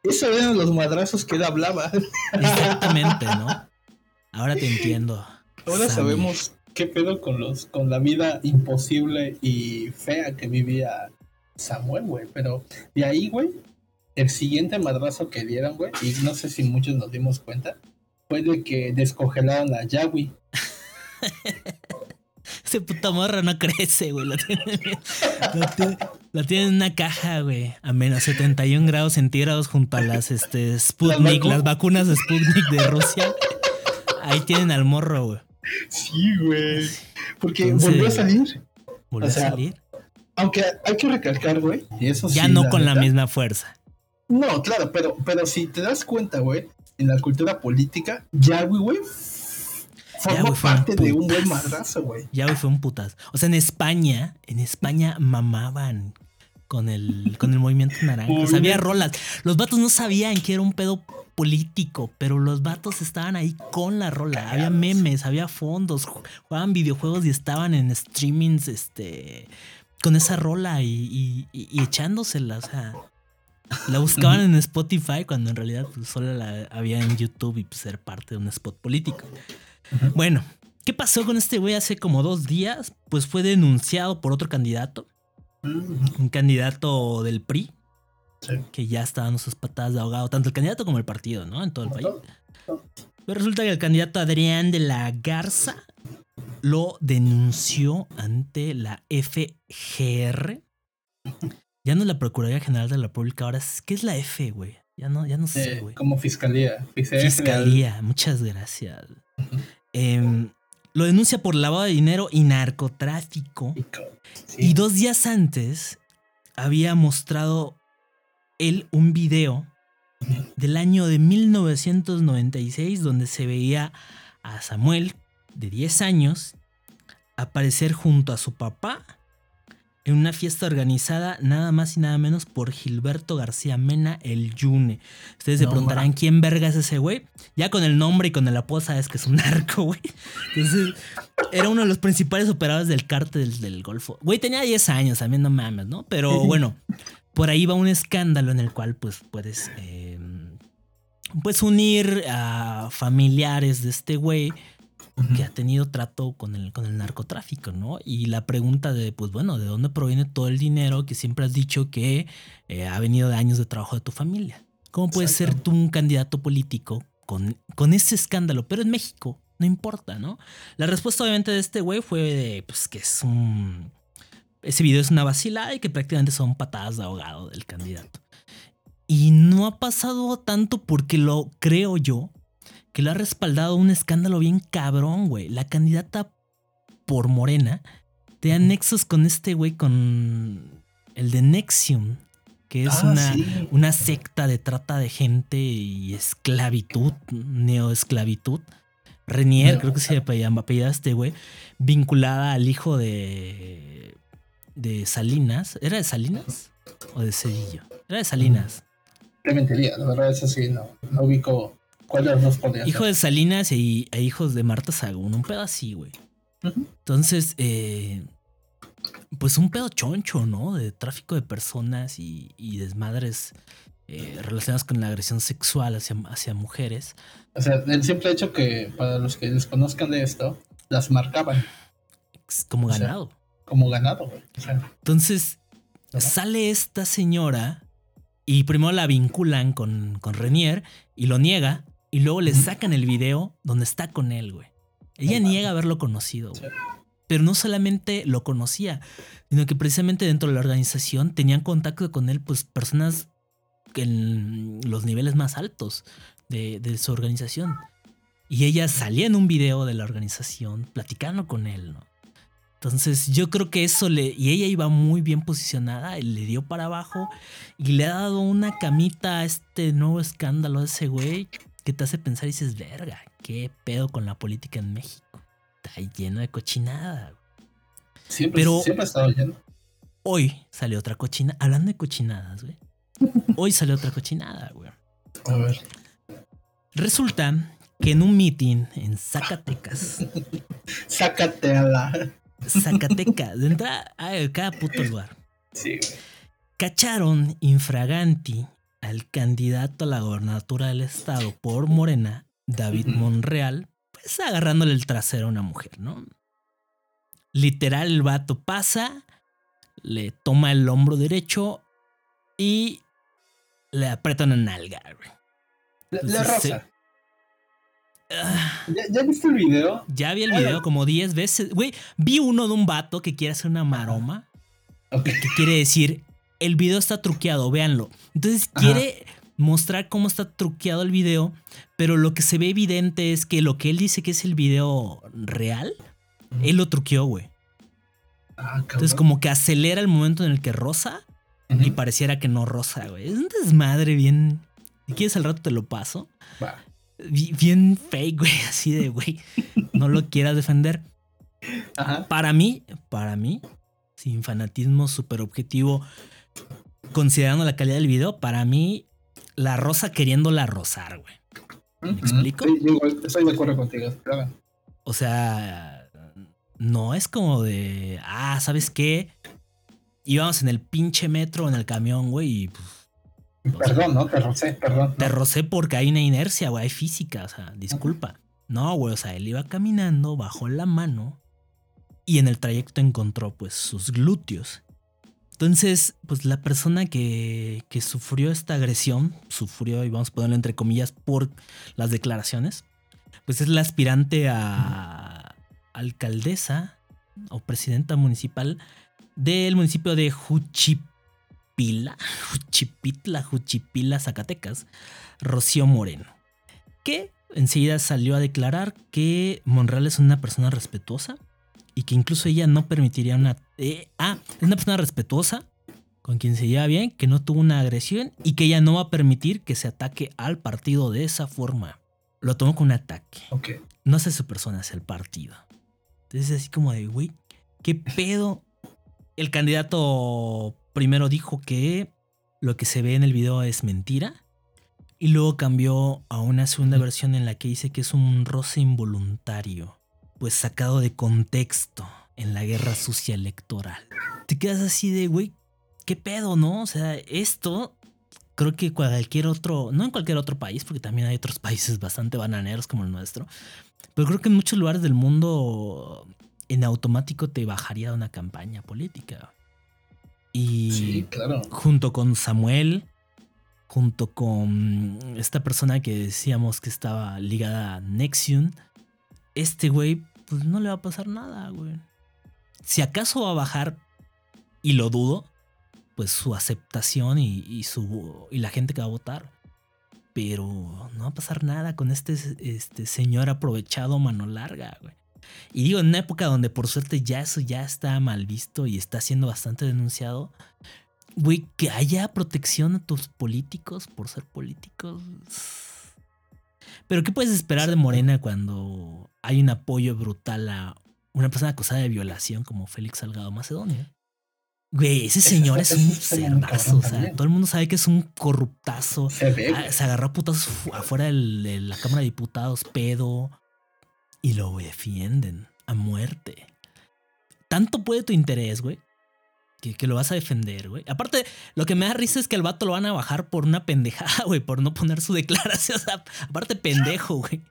Esos eran los madrazos que él hablaba. Exactamente, ¿no? Ahora te entiendo. Ahora Sammy. sabemos qué pedo con los con la vida imposible y fea que vivía Samuel, güey. Pero de ahí, güey, el siguiente madrazo que dieron, güey, y no sé si muchos nos dimos cuenta, fue de que descongelaron a Yahweh. Ese puta morra no crece, güey. La tiene, la tiene- la tiene en una caja, güey. A menos 71 grados centígrados junto a las este, Sputnik, vacu- las vacunas de Sputnik de Rusia. Ahí tienen al morro, güey. Sí, güey. Porque Entonces- volvió a salir. Volvió O sea, a salir. Aunque hay que recalcar, güey, eso Ya sí, no con la misma fuerza. No, claro, pero, pero si te das cuenta, güey, en la cultura política, Yahweh, güey, forma un parte de un buen madrazo, güey. Ya, güey, fue un putas. O sea, en España, en España mamaban con el, con el movimiento naranja. Había Movimiento. rolas. Los vatos no sabían que era un pedo político, pero los vatos estaban ahí con la rola. Había memes, había fondos, ju- jugaban videojuegos y estaban en streamings, este, con esa rola y, y- y- echándosela. O sea, la buscaban en Spotify cuando en realidad pues, solo la había en YouTube y pues ser parte de un spot político. Bueno, ¿qué pasó con este güey hace como dos días? Pues fue denunciado por otro candidato, un candidato del PRI, Sí. que ya está dando sus patadas de ahogado, tanto el candidato como el partido, ¿no? En todo el país. Pero resulta que el candidato Adrián de la Garza lo denunció ante la FGR. Ya no es la Procuraduría General de la República, ahora es, ¿qué es la F, güey? Ya no, ya no sé, Eh, güey. como fiscalía. Fiscalía. Fiscalía, muchas gracias. Em, lo denuncia por lavado de dinero y narcotráfico. Sí. Y dos días antes había mostrado él un video del año de 1996 donde se veía a Samuel de 10 años aparecer junto a su papá en una fiesta organizada nada más y nada menos por Gilberto García Mena, el Yune. Ustedes se preguntarán quién verga es ese güey. Ya con el nombre y con el apodo sabes que es un narco, güey. Entonces, era uno de los principales operadores del cártel del Golfo. Güey, tenía 10 años, también no mames, ¿no? Pero bueno, por ahí va un escándalo en el cual pues puedes eh, pues unir a familiares de este güey que ha tenido trato con el, con el narcotráfico, ¿no? Y la pregunta de, pues bueno, ¿de dónde proviene todo el dinero que siempre has dicho que eh, ha venido de años de trabajo de tu familia? ¿Cómo puedes ser tú un candidato político con, con ese escándalo? Pero en México, no importa, ¿no? La respuesta obviamente de este güey fue de, pues que es un... Ese video es una vacilada y que prácticamente son patadas de ahogado del candidato. Y no ha pasado tanto porque lo creo yo, que lo ha respaldado un escándalo bien cabrón, güey. La candidata por Morena te nexos con este güey, con el de Nexium, que es Ah, una, sí. una secta de trata de gente y esclavitud, neoesclavitud. Renier, Neo- creo que se llama apellida este güey, vinculada al hijo de, de Salinas. ¿Era de Salinas o de Cedillo? Era de Salinas. Te mentiría, la verdad es así, no, no ubico cuál de los dos podría Hijo de Salinas y, e hijos de Marta Sagún, un pedo así, güey. Entonces, eh, pues un pedo choncho, ¿no? De tráfico de personas y, y desmadres eh, relacionadas con la agresión sexual hacia, hacia mujeres. O sea, el simple hecho que para los que desconozcan de esto, las marcaban como O sea, ganado. Como ganado, güey. O sea, Entonces sale esta señora y primero la vinculan con, con Renier y lo niega y luego le sacan el video donde está con él, güey. Ella No niega haberlo conocido, güey. Sí. Pero no solamente lo conocía, sino que precisamente dentro de la organización tenían contacto con él, pues personas en los niveles más altos de, de su organización. Y ella salía en un video de la organización platicando con él, ¿no? Entonces yo creo que eso le... Y ella iba muy bien posicionada, y le dio para abajo y le ha dado una camita a este nuevo escándalo de ese güey que te hace pensar y dices, verga, qué pedo con la política en México. Está lleno de cochinada. güey". siempre, Pero- siempre ha estado lleno. Hoy salió otra cochinada. Hablando de cochinadas, güey. Hoy salió otra cochinada, güey. A ver. Resulta que en un meeting en Zacatecas, Sácate a la. Zacatecas, de entrada a cada puto lugar, Sí, güey. cacharon infraganti al candidato a la gobernatura del estado por Morena, David. Monreal, pues agarrándole el trasero a una mujer, ¿no? Literal, el vato pasa, le toma el hombro derecho y le aprieta una nalga, güey. La, la Entonces, rosa. Ah, ¿Ya, ¿Ya viste el video? ya vi el video como 10 veces. Güey, vi uno de un vato que quiere hacer una maroma. Ok. que quiere decir, el video está truqueado, véanlo. Entonces Ajá. quiere mostrar cómo está truqueado el video, pero lo que se ve evidente es que lo que él dice que es el video real, él lo truqueó, güey. Ah, cabrón. Entonces como que acelera el momento en el que rosa y pareciera que no rosa, güey. Es un desmadre bien... Si quieres al rato te lo paso. Va. Bi- Bien fake, güey. Así de, güey. No lo quieras defender. Ajá. Para mí, para mí, sin fanatismo súper objetivo, considerando la calidad del video, para mí, la rosa queriéndola rozar, güey. Ujú. explico? Sí, yo igual estoy de acuerdo contigo. claro. O sea, no es como de, ah, ¿sabes qué? Íbamos en el pinche metro, en el camión, güey, y pues, Perdón, ¿no? Te rocé, perdón. te rocé porque hay una inercia, güey, hay física, o sea, disculpa. No, güey, o sea, él iba caminando, bajó la mano y en el trayecto encontró pues sus glúteos. Entonces, pues la persona que, que sufrió esta agresión, sufrió, y vamos a ponerlo entre comillas, por las declaraciones, pues es la aspirante a alcaldesa o presidenta municipal del municipio de Juchipila, Juchipitla, Juchipila, Zacatecas, Rocío Moreno, que enseguida salió a declarar que Monreal es una persona respetuosa y que incluso ella no permitiría una... eh, ah, es una persona respetuosa con quien se lleva bien, que no tuvo una agresión y que ella no va a permitir que se ataque al partido de esa forma. Lo tomó como un ataque. Ok. No es su persona, es el partido. Entonces así como de, güey, ¿qué pedo? El candidato primero dijo que lo que se ve en el video es mentira. Y luego cambió a una segunda versión en la que dice que es un roce involuntario. Pues sacado de contexto en la guerra sucia electoral. Te quedas así de, güey, ¿qué pedo, no? O sea, esto creo que cualquier otro, no en cualquier otro país, porque también hay otros países bastante bananeros como el nuestro, pero creo que en muchos lugares del mundo en automático te bajaría de una campaña política. Y Sí, claro. junto con Samuel, junto con esta persona que decíamos que estaba ligada a Nexium, este güey, pues no le va a pasar nada, güey. Si acaso va a bajar, y lo dudo, pues su aceptación y, y su, y la gente que va a votar. Pero no va a pasar nada con este, este señor aprovechado mano larga, güey. Y digo, en una época donde por suerte ya eso ya está mal visto y está siendo bastante denunciado, güey, que haya protección a tus políticos por ser políticos. Pero ¿qué puedes esperar de Morena cuando hay un apoyo brutal a una persona acusada de violación como Félix Salgado Macedonio? Güey, ese señor es un cerdazo. O sea, también. todo el mundo sabe que es un corruptazo. Se ve. Ah, se agarró a putazos fu- afuera de la Cámara de Diputados, pedo. Y lo defienden a muerte. Tanto puede tu interés, güey, que, que lo vas a defender, güey. Aparte, lo que me da risa es que al vato lo van a bajar por una pendejada, güey, por no poner su declaración. O sea, aparte, pendejo, güey.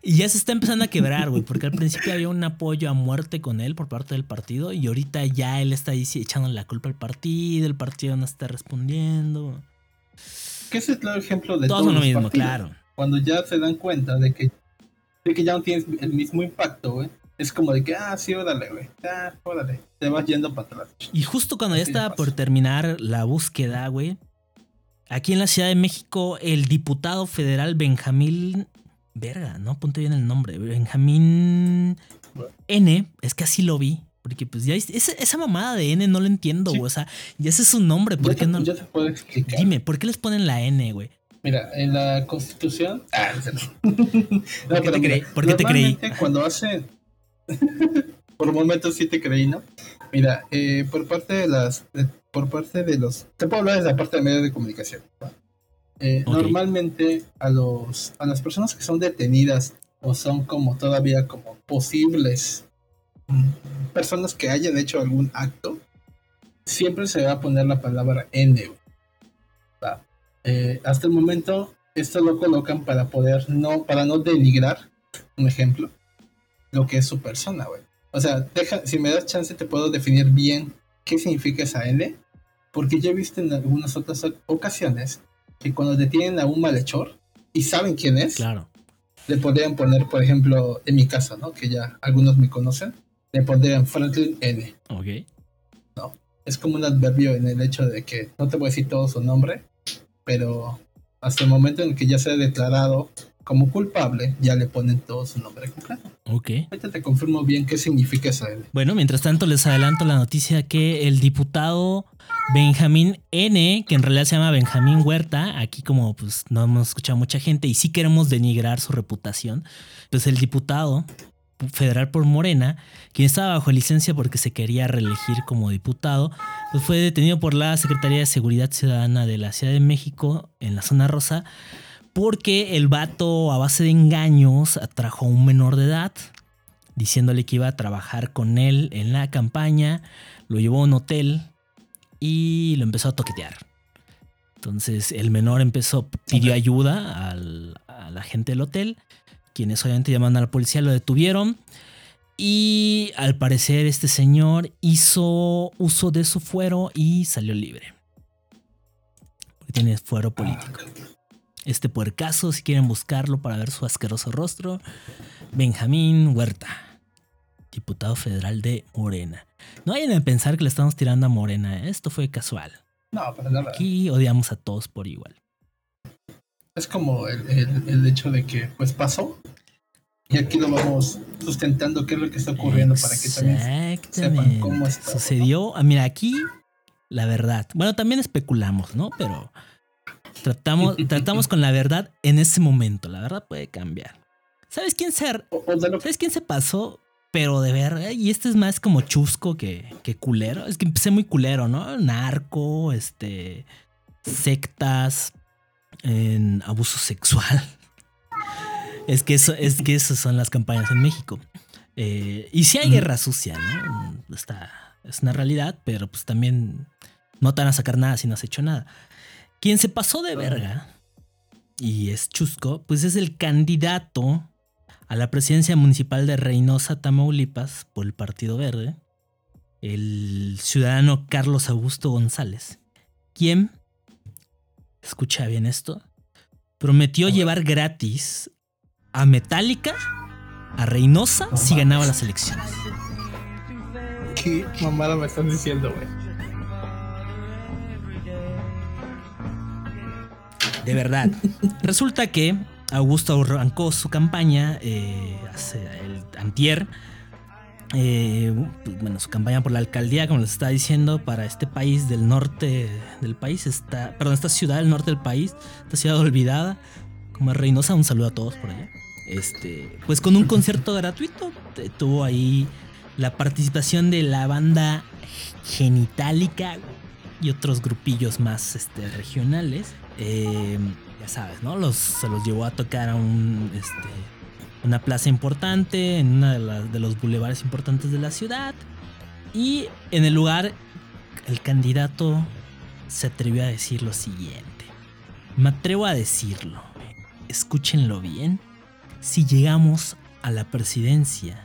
Y ya se está empezando a quebrar, güey, porque al principio había un apoyo a muerte con él por parte del partido y ahorita ya él está ahí sí echándole la culpa al partido, el partido no está respondiendo. Que ese es el claro ejemplo de Todos lo mismo, partidos. claro. Cuando ya se dan cuenta de que, de que ya no tienes el mismo impacto, güey. Es como de que, ah, sí, órale, güey. Ah, órale. Te vas yendo para atrás. Y justo cuando ya estaba por terminar la búsqueda, güey, aquí en la Ciudad de México, el diputado federal Benjamín. Verga, no apunté bien el nombre. Benjamín N. Es que así lo vi. Porque pues ya es- esa, esa mamada de N no lo entiendo, Sí. güey. O sea, ya ese es su nombre. ¿Por Ya qué te, no? ya te puedo explicar. Dime, ¿por qué les ponen la N, güey? Mira, en la constitución. Ah, no. No, ¿Por qué te creí? ¿Por qué te creí? normalmente Cuando hace. por momentos sí te creí, ¿no? Mira, eh, por parte de las. por parte de los. Te puedo hablar desde la parte de medios de comunicación. ¿va? Eh, Ok. Normalmente a los a las personas que son detenidas o son como todavía como posibles mm, personas que hayan hecho algún acto, siempre se va a poner la palabra N. Eh, hasta el momento esto lo colocan para poder no para no denigrar, un ejemplo, lo que es su persona, güey. O sea, deja, si me das chance te puedo definir bien qué significa esa N, porque yo he visto en algunas otras ocasiones que cuando detienen a un malhechor y saben quién es, Claro. le podrían poner, por ejemplo, en mi caso, ¿no? Que ya algunos me conocen, le pondrían Franklin N. Ok. Es como un adverbio en el hecho de que no te voy a decir todo su nombre, pero hasta el momento en que ya sea declarado como culpable, ya le ponen todo su nombre completo. Ok. Ahorita te confirmo bien qué significa esa N. Bueno, mientras tanto les adelanto la noticia que el diputado Benjamín N, que en realidad se llama Benjamín Huerta, aquí como pues no hemos escuchado mucha gente y sí queremos denigrar su reputación, pues el diputado federal por Morena, quien estaba bajo licencia porque se quería reelegir como diputado, pues fue detenido por la Secretaría de Seguridad Ciudadana de la Ciudad de México en la zona rosa porque el vato a base de engaños atrajo a un menor de edad diciéndole que iba a trabajar con él en la campaña, lo llevó a un hotel y lo empezó a toquetear. Entonces el menor empezó, pidió ayuda al- a la gente del hotel, quienes obviamente llamaron a la policía, lo detuvieron y al parecer este señor hizo uso de su fuero y salió libre. Porque tiene fuero político. Este puercaso, si quieren buscarlo para ver su asqueroso rostro, Benjamín Huerta, diputado federal de Morena. No vayan a pensar que le estamos tirando a Morena, ¿eh? esto fue casual. No, nada. Aquí odiamos a todos por igual. Es como el, el- el hecho de que pues pasó y aquí lo vamos sustentando qué es lo que está ocurriendo para que también sepan cómo está. Sucedió, ah, mira, aquí la verdad. Bueno, también especulamos, ¿no? Pero tratamos, tratamos con la verdad en ese momento. La verdad puede cambiar. ¿Sabes quién se, o, lo ¿Sabes quién se pasó? Pero de verdad, y este es más como chusco que, que culero. Es que empecé muy culero, ¿no? Narco, este. sectas, en abuso sexual. Es que eso, es que esas son las campañas en México. Eh, y sí hay guerra sucia, ¿no? Está, es una realidad, pero pues también no te van a sacar nada si no has hecho nada. Quien se pasó de verga y es chusco, pues es el candidato a la presidencia municipal de Reynosa, Tamaulipas, por el Partido Verde, el ciudadano Carlos Augusto González, quien, escucha bien esto, prometió llevar gratis a Metallica a Reynosa si ganaba las elecciones. ¿Qué mamada me están diciendo, güey? De verdad. Resulta que Augusto arrancó su campaña eh, hace el antier. Eh, bueno, su campaña por la alcaldía, como les estaba diciendo, para este país del norte del país, esta, perdón, esta ciudad del norte del país, esta ciudad olvidada, como es Reynosa, un saludo a todos por allá. Este, pues con un concierto gratuito, tuvo ahí la participación de la banda Genitalica y otros grupillos más este, regionales. Eh, ya sabes, ¿no? Los, se los llevó a tocar a un, este, una plaza importante, en uno de, de los bulevares importantes de la ciudad. Y en el lugar el candidato se atrevió a decir lo siguiente. Me atrevo a decirlo. Escúchenlo bien. Si llegamos a la presidencia,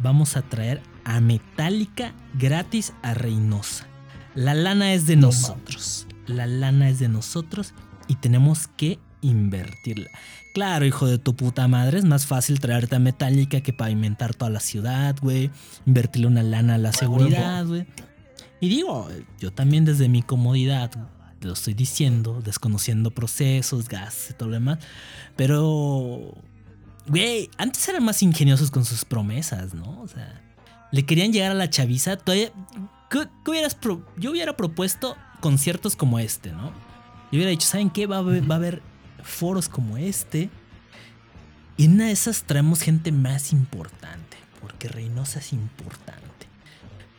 vamos a traer a Metallica gratis a Reynosa. La lana es de No nosotros. La lana es de nosotros y tenemos que invertirla. Claro, hijo de tu puta madre, es más fácil traerte a Metallica que pavimentar toda la ciudad, güey. Invertirle una lana a la seguridad, güey. Y digo, yo también desde mi comodidad, te lo estoy diciendo, desconociendo procesos, gastos y todo lo demás. Pero, güey, antes eran más ingeniosos con sus promesas, ¿no? O sea, le querían llegar a la chaviza. Todavía, ¿qué, qué hubieras pro- yo hubiera propuesto conciertos como este, ¿no? Yo hubiera dicho, ¿saben qué? Va a haber, va a haber foros como este. Y en una de esas traemos gente más importante, porque Reynosa es importante.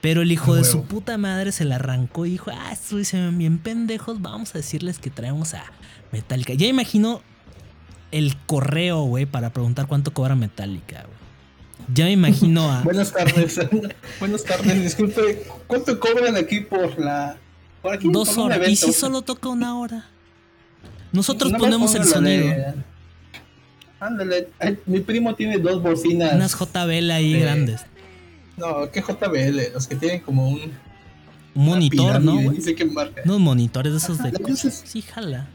Pero el hijo de su puta madre se la arrancó y dijo, ah, ven bien pendejos, vamos a decirles que traemos a Metallica. Ya imagino el correo, güey, para preguntar cuánto cobra Metallica, güey. Ya me imagino a... Buenas tardes. Buenas tardes. Disculpe, ¿cuánto cobran aquí por la. Por aquí, Dos horas. ¿Y si solo toca una hora? Nosotros ponemos el sonido. de- Ándale, mi primo tiene dos bocinas. Unas JBL ahí de- grandes. No, ¿qué JBL? Los que tienen como un. Un monitor, ¿no? qué marca. Unos monitores esos de Ajá, la cosa es- Sí, jala.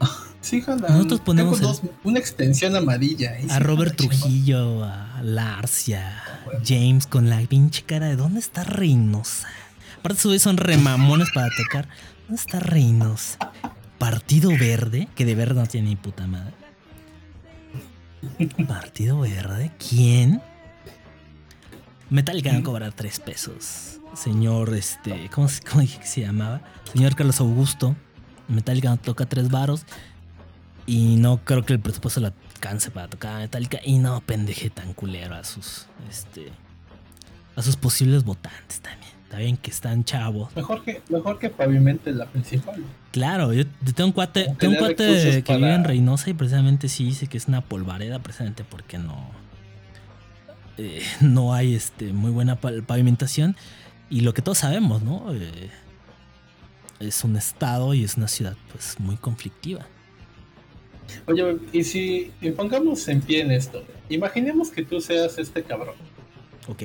Sí, jala. Nosotros ponemos Tengo el- dos- una extensión amarilla. A Robert. Trujillo, a Lars y a huevo. James con la pinche cara de ¿dónde está Reynosa? Aparte, esos güeyes son remamones para tocar. ¿Dónde está Reynosa? Partido Verde, que de verde no tiene ni puta madre. Partido Verde, ¿quién? Metallica va a tres pesos. Señor, este, ¿cómo, cómo se llamaba? Señor Carlos Augusto. Metallica toca tres varos. Y no creo que el presupuesto la alcance para tocar a Metallica. Y no pendeje tan culero a sus, este, a sus posibles votantes también. Está bien que están chavos. Mejor que, mejor que pavimente la principal. Claro, yo, tengo un cuate, tengo un cuate que para- vive en Reynosa y precisamente sí dice que es una polvareda, precisamente porque no, eh, no hay este, muy buena pa- pavimentación. Y lo que todos sabemos, ¿no? Eh, es un estado y es una ciudad pues muy conflictiva. Oye, y si y pongamos en pie en esto, imaginemos que tú seas este cabrón ¿Ok?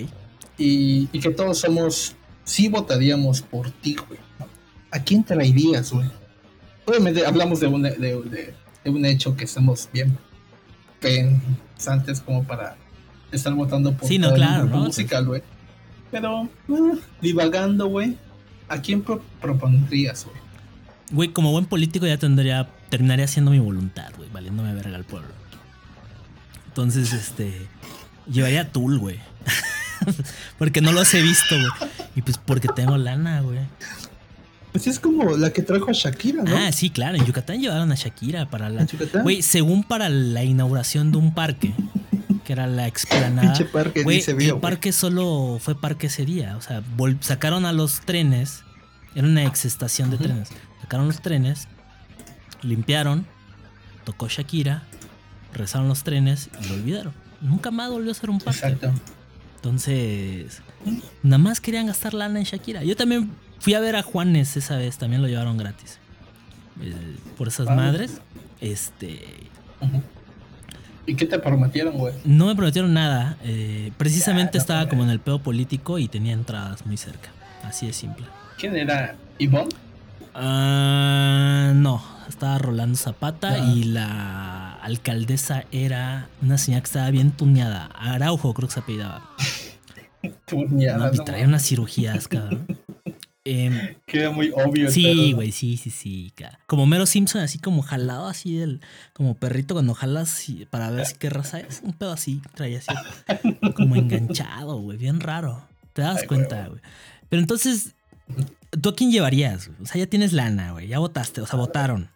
y, y que todos somos, sí votaríamos por ti, güey. ¿no? ¿A quién traerías, güey? Obviamente hablamos de un, de, de- de un hecho que estamos bien pensantes como para estar votando por Sí, musical, güey. Pero, eh, divagando, güey, ¿a quién pro- propondrías, güey? Güey, como buen político ya tendría, terminaría haciendo mi voluntad, güey, valiéndome verga al pueblo. Entonces, este, llevaría a Tool, güey. porque no los he visto, güey. Y pues porque tengo lana, güey. Pues es como la que trajo a Shakira, ¿no? Ah, sí, claro, en Yucatán llevaron a Shakira para la... En Yucatán. Güey, según para la inauguración de un parque, que era la explanada. Pinche parque se el vio, güey. parque solo fue parque ese día. O sea, sacaron a los trenes. Era una ex estación de trenes. Sacaron los trenes, limpiaron, tocó Shakira, rezaron los trenes y lo olvidaron. Nunca más volvió a ser un parque. Exacto. Entonces, nada más querían gastar lana en Shakira. Yo también fui a ver a Juanes esa vez, también lo llevaron gratis. Eh, por esas Ah. madres. Este. ¿Y qué te prometieron, güey? No me prometieron nada. eh, precisamente Ya, no, estaba como en el pedo político y tenía entradas muy cerca. Así de simple. ¿Quién era? ¿Ivonne? Ah, no, estaba Rolando Zapata Ah. y la alcaldesa era una señora que estaba bien tuneada. Araujo, creo que se apellidaba. Turniada, No, y no, traía unas cirugías, cabrón. Em, Queda muy obvio. Sí, güey, sí, sí, sí. Como Mero Simpson, así como jalado así del. Como perrito cuando jalas para ver si qué raza es. Un pedo así, traía así. Como enganchado, güey. Bien raro. Te das Ay, cuenta, güey. Pero entonces, ¿tú a quién llevarías? O sea, ya tienes lana, güey. Ya votaste, o sea, votaron.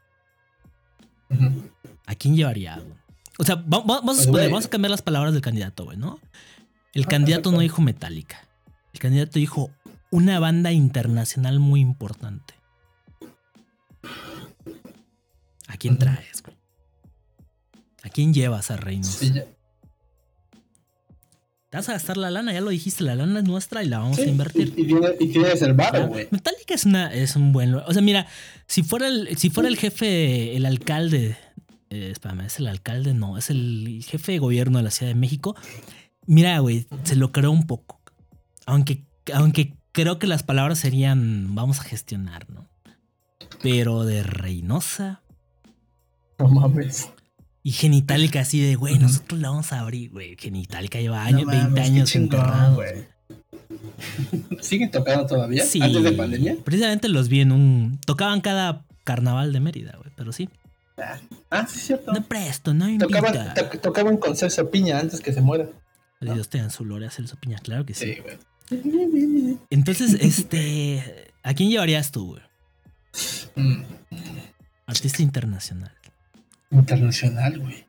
¿A quién llevaría, güey? O sea, va- va- vamos, a Pues, vamos a cambiar las palabras del candidato, güey, ¿no? El Ah, candidato perfecto. no dijo Metallica. El candidato dijo una banda internacional muy importante. ¿A quién traes, güey? ¿A quién llevas a Reinos? Sí, ya. Te vas a gastar la lana, ya lo dijiste, la lana es nuestra y la vamos Sí, a invertir. Y, tienes, y tienes el güey. Metallica es una es un buen o sea mira si fuera el si fuera el jefe el alcalde eh, espérame es el alcalde no es el jefe de gobierno de la Ciudad de México mira güey se lo creo un poco aunque aunque creo que las palabras serían vamos a gestionar no pero de Reynosa No mames. y Genitalica así de güey nosotros la vamos a abrir güey Genitalica lleva años No mames, 20 qué años chingón. ¿Siguen tocando todavía? Sí. ¿Antes de pandemia? Precisamente los vi en un. Tocaban cada carnaval de Mérida, güey. Pero sí. Ah, sí, es cierto. No presto, no invita. Tocaban, to- tocaban con Celso Piña antes que se muera. Dios te en su gloria, Celso Piña, claro que sí. Sí, güey. Entonces, este. ¿A quién llevarías tú, güey? Mm, Artista internacional. internacional, güey.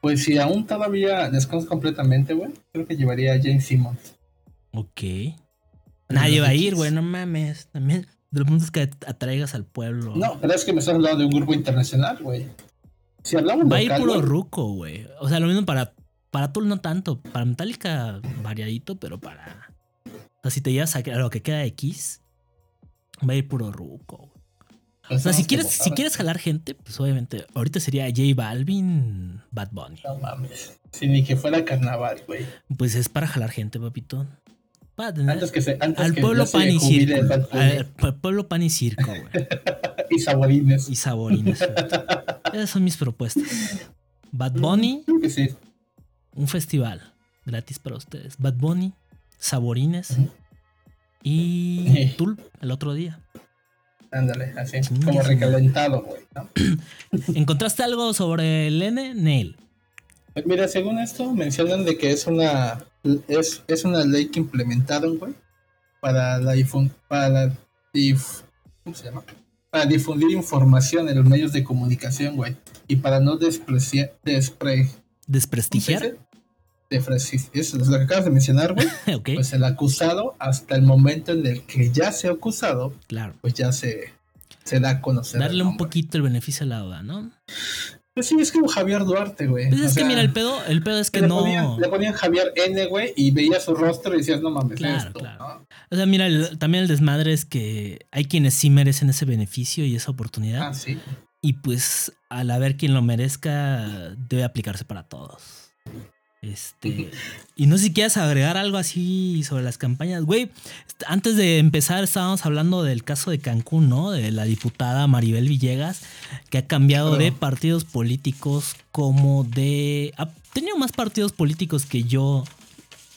Pues si aún todavía desconozco completamente, güey, creo que llevaría a James Simmons. Ok. Nadie va a ir, güey, no mames. También. De los puntos que atraigas al pueblo. No, pero es que me estás hablando de un grupo internacional, güey. Si hablamos Va a ir puro ruco, güey. O sea, lo mismo para. Para Tool no tanto. Para Metallica variadito, pero para. O sea, si te llevas a, a lo que queda de X, va a ir puro ruco, O sea, si quieres, si quieres jalar gente, pues obviamente ahorita sería J Balvin, Bad Bunny. No mames. Si ni que fuera carnaval, güey. Pues es para jalar gente, papito. Para tener Antes que se. Antes al que pueblo pan y circo. Al pu- pueblo pan y circo, güey. Y saborines. Y saborines. Esas son mis propuestas. Bad Bunny, Creo que sí. Un festival gratis para ustedes. Bad Bunny, saborines y Sí. Tul el otro día. Ándale, así. Como recalentado, güey. ¿no? ¿Encontraste algo sobre el N? Neil. Pues mira, según esto, mencionan de que es una es, es una ley que implementaron, güey, para la difun- para la dif- ¿cómo se llama? Para difundir información en los medios de comunicación, güey, y para no despreciar despre, ¿cómo se ¿Desprestigiar? Dice? Defreci- eso es lo que acabas de mencionar, güey. ok, Pues el acusado, hasta el momento en el que ya se ha acusado, claro. pues ya se, se da a conocer. Darle un poquito el beneficio a la duda, ¿no? Pues sí, es como Javier Duarte, güey. Pues O es que mira, el pedo, el pedo es que le, no. ponían, le ponían Javier N, güey, y veías su rostro y decías, no mames, Claro, esto, claro. ¿no? O sea, mira, el- también el desmadre es que hay quienes sí merecen ese beneficio y esa oportunidad. Ah, sí. Y pues al haber quien lo merezca, debe aplicarse para todos. Este. Y no sé si quieras agregar algo así sobre las campañas. Güey, antes de empezar estábamos hablando del caso de Cancún, ¿no? De la diputada Maribel Villegas, que ha cambiado Claro. de partidos políticos como de... Ha tenido más partidos políticos que yo,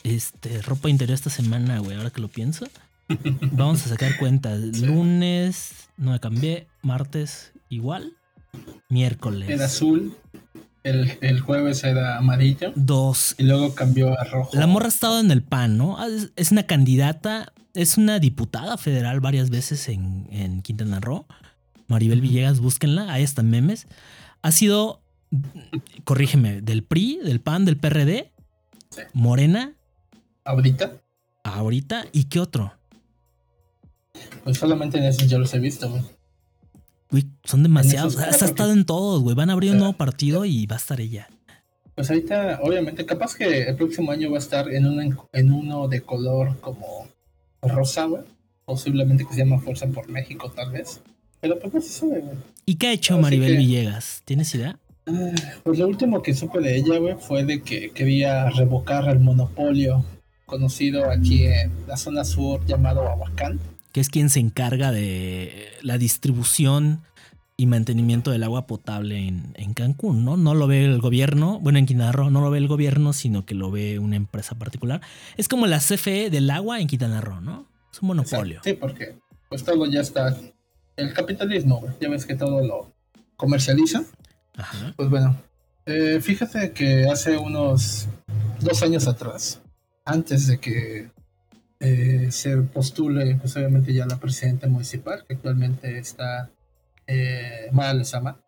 este, ropa interior esta semana, güey, ahora que lo pienso. Vamos a sacar cuentas. Sí. Lunes, no me cambié. Martes, igual. Miércoles. Era azul, el, el jueves era amarillo, Dos. y luego cambió a rojo. La morra ha estado en el PAN, ¿no? Ah, Es, es una candidata, es una diputada federal varias veces en, en Quintana Roo. Maribel Villegas, búsquenla, ahí están memes. Ha sido, corrígeme, del PRI, del PAN, del PRD, Sí. Morena, Ahorita, ahorita, ¿y qué otro? pues solamente en esos yo los he visto, güey. Güey, son demasiados. Has cuatro estado en todos, güey. Van a abrir un O sea, nuevo partido y va a estar ella. Pues ahorita, obviamente, capaz que el próximo año va a estar en, un, en uno de color como rosa, güey. Posiblemente que se llama Fuerza por México, tal vez. Pero pues no se sabe, güey. ¿Y qué ha hecho Así Maribel que- Villegas? ¿Tienes idea? Ah, Pues lo último que supe de ella, güey, fue de que quería revocar el monopolio conocido aquí en la zona sur llamado Ahuacán. Que es quien se encarga de la distribución y mantenimiento del agua potable en, en Cancún, ¿no? No lo ve el gobierno, bueno, en Quintana Roo no lo ve el gobierno, sino que lo ve una empresa particular. Es como la CFE del agua en Quintana Roo, ¿no? Es un monopolio. Sí, porque pues todo ya está. El capitalismo. Ya ves que todo lo comercializa. Ajá. Pues bueno, eh, fíjate que hace unos dos años atrás, antes de que eh, se postule, pues obviamente ya la presidenta municipal, que actualmente está eh, Mara Lezama,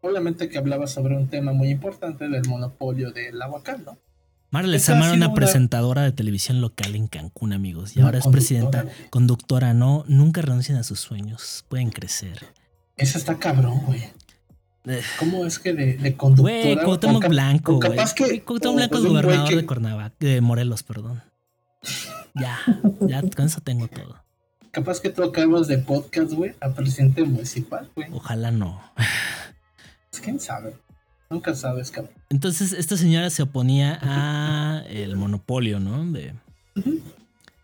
obviamente que hablaba sobre un tema muy importante del monopolio del aguacate, ¿no? Mara Lezama era una una- presentadora de televisión local en Cancún, amigos. Y ahora es presidenta, conductora, ¿no? Nunca renuncien a sus sueños. Pueden crecer. Eso está cabrón, güey. Eh, ¿Cómo es que de, de conductora? Güey, Cuauhtémoc Blanco, güey. capaz que- Cuauhtémoc Blanco es gobernador que- de de Morelos, perdón. Ya, ya con eso tengo todo. Capaz que tú acabas de podcast, güey, a presidente municipal, güey. Ojalá no. Pues, ¿Quién sabe? Nunca sabes, cabrón. Entonces, esta señora se oponía a el monopolio, ¿no? De,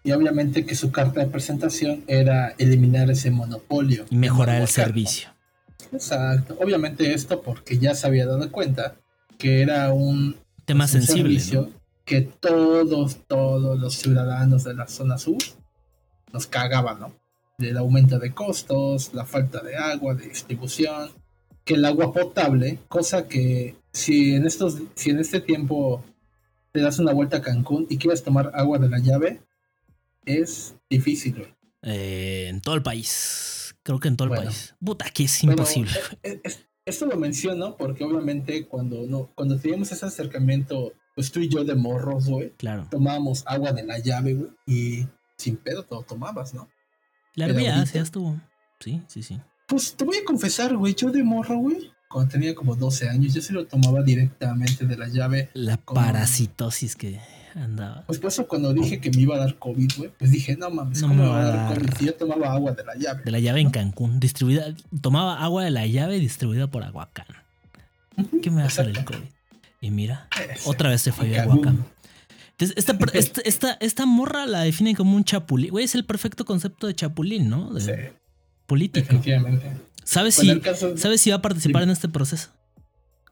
Y obviamente que su carta de presentación era eliminar ese monopolio. y mejorar el servicio. Exacto. Obviamente esto porque ya se había dado cuenta que era un, Tema un sensible. servicio ¿no? Que todos, todos los ciudadanos de la zona sur nos cagaban, ¿no? Del aumento de costos, la falta de agua, de distribución, que el agua potable, cosa que si en estos, si en este tiempo te das una vuelta a Cancún y quieres tomar agua de la llave, es difícil. Eh, en todo el país. Creo que en todo el país. Puta, que es Bueno, imposible. eh, eh, esto lo menciono porque obviamente cuando no, cuando teníamos ese acercamiento, pues tú y yo de morros, güey, Claro. tomábamos agua de la llave, güey, y sin pedo todo tomabas, ¿no? La pero hervía, ahorita- sí, ya estuvo. Sí, sí, sí. Pues te voy a confesar, güey, yo de morro, güey, cuando tenía como 12 años, yo sí lo tomaba directamente de la llave. La parasitosis que andaba. Pues por eso cuando dije que me iba a dar COVID, güey, pues dije, no mames, No ¿cómo me va a dar. COVID si yo tomaba agua de la llave? De la llave en Cancún, distribuida. Tomaba agua de la llave distribuida por Aguacán. ¿Qué me va a hacer el. COVID? Y mira, Ese. otra vez se fue a. Aguacán. Entonces, esta, esta, esta, esta morra la define como un chapulín. Güey, es el perfecto concepto de chapulín, ¿no? De Sí, político. definitivamente. ¿Sabes si, caso- ¿Sabes si va a participar en este proceso?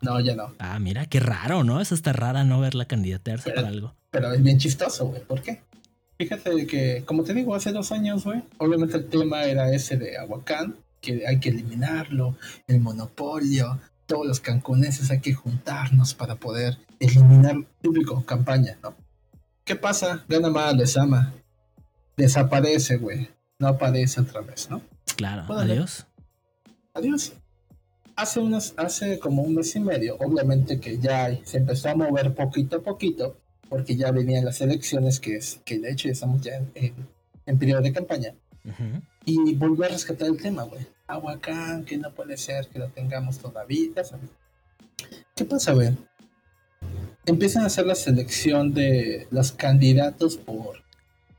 No, ya no. Ah, mira, qué raro, ¿no? Es hasta rara no verla candidatearse Pero- para algo. Pero es bien chistoso, güey. ¿Por qué? Fíjate que, como te digo, hace dos años, güey, obviamente el tema era ese de Aguacán, que hay que eliminarlo, el monopolio, todos los cancuneses hay que juntarnos para poder eliminar público, campaña, ¿no? ¿Qué pasa? Gana mal, les ama. Desaparece, güey. No aparece otra vez, ¿no? Claro, adiós. Adiós. Hace unos, hace como un mes y medio, obviamente que ya se empezó a mover poquito a poquito, porque ya venían las elecciones, que es, que de hecho ya estamos ya en, en, en periodo de campaña, Ujú. Y volvió a rescatar el tema, güey. Aguacán, que no puede ser que lo tengamos todavía, sabes. ¿Qué pasa, güey? Empiezan a hacer la selección de los candidatos por,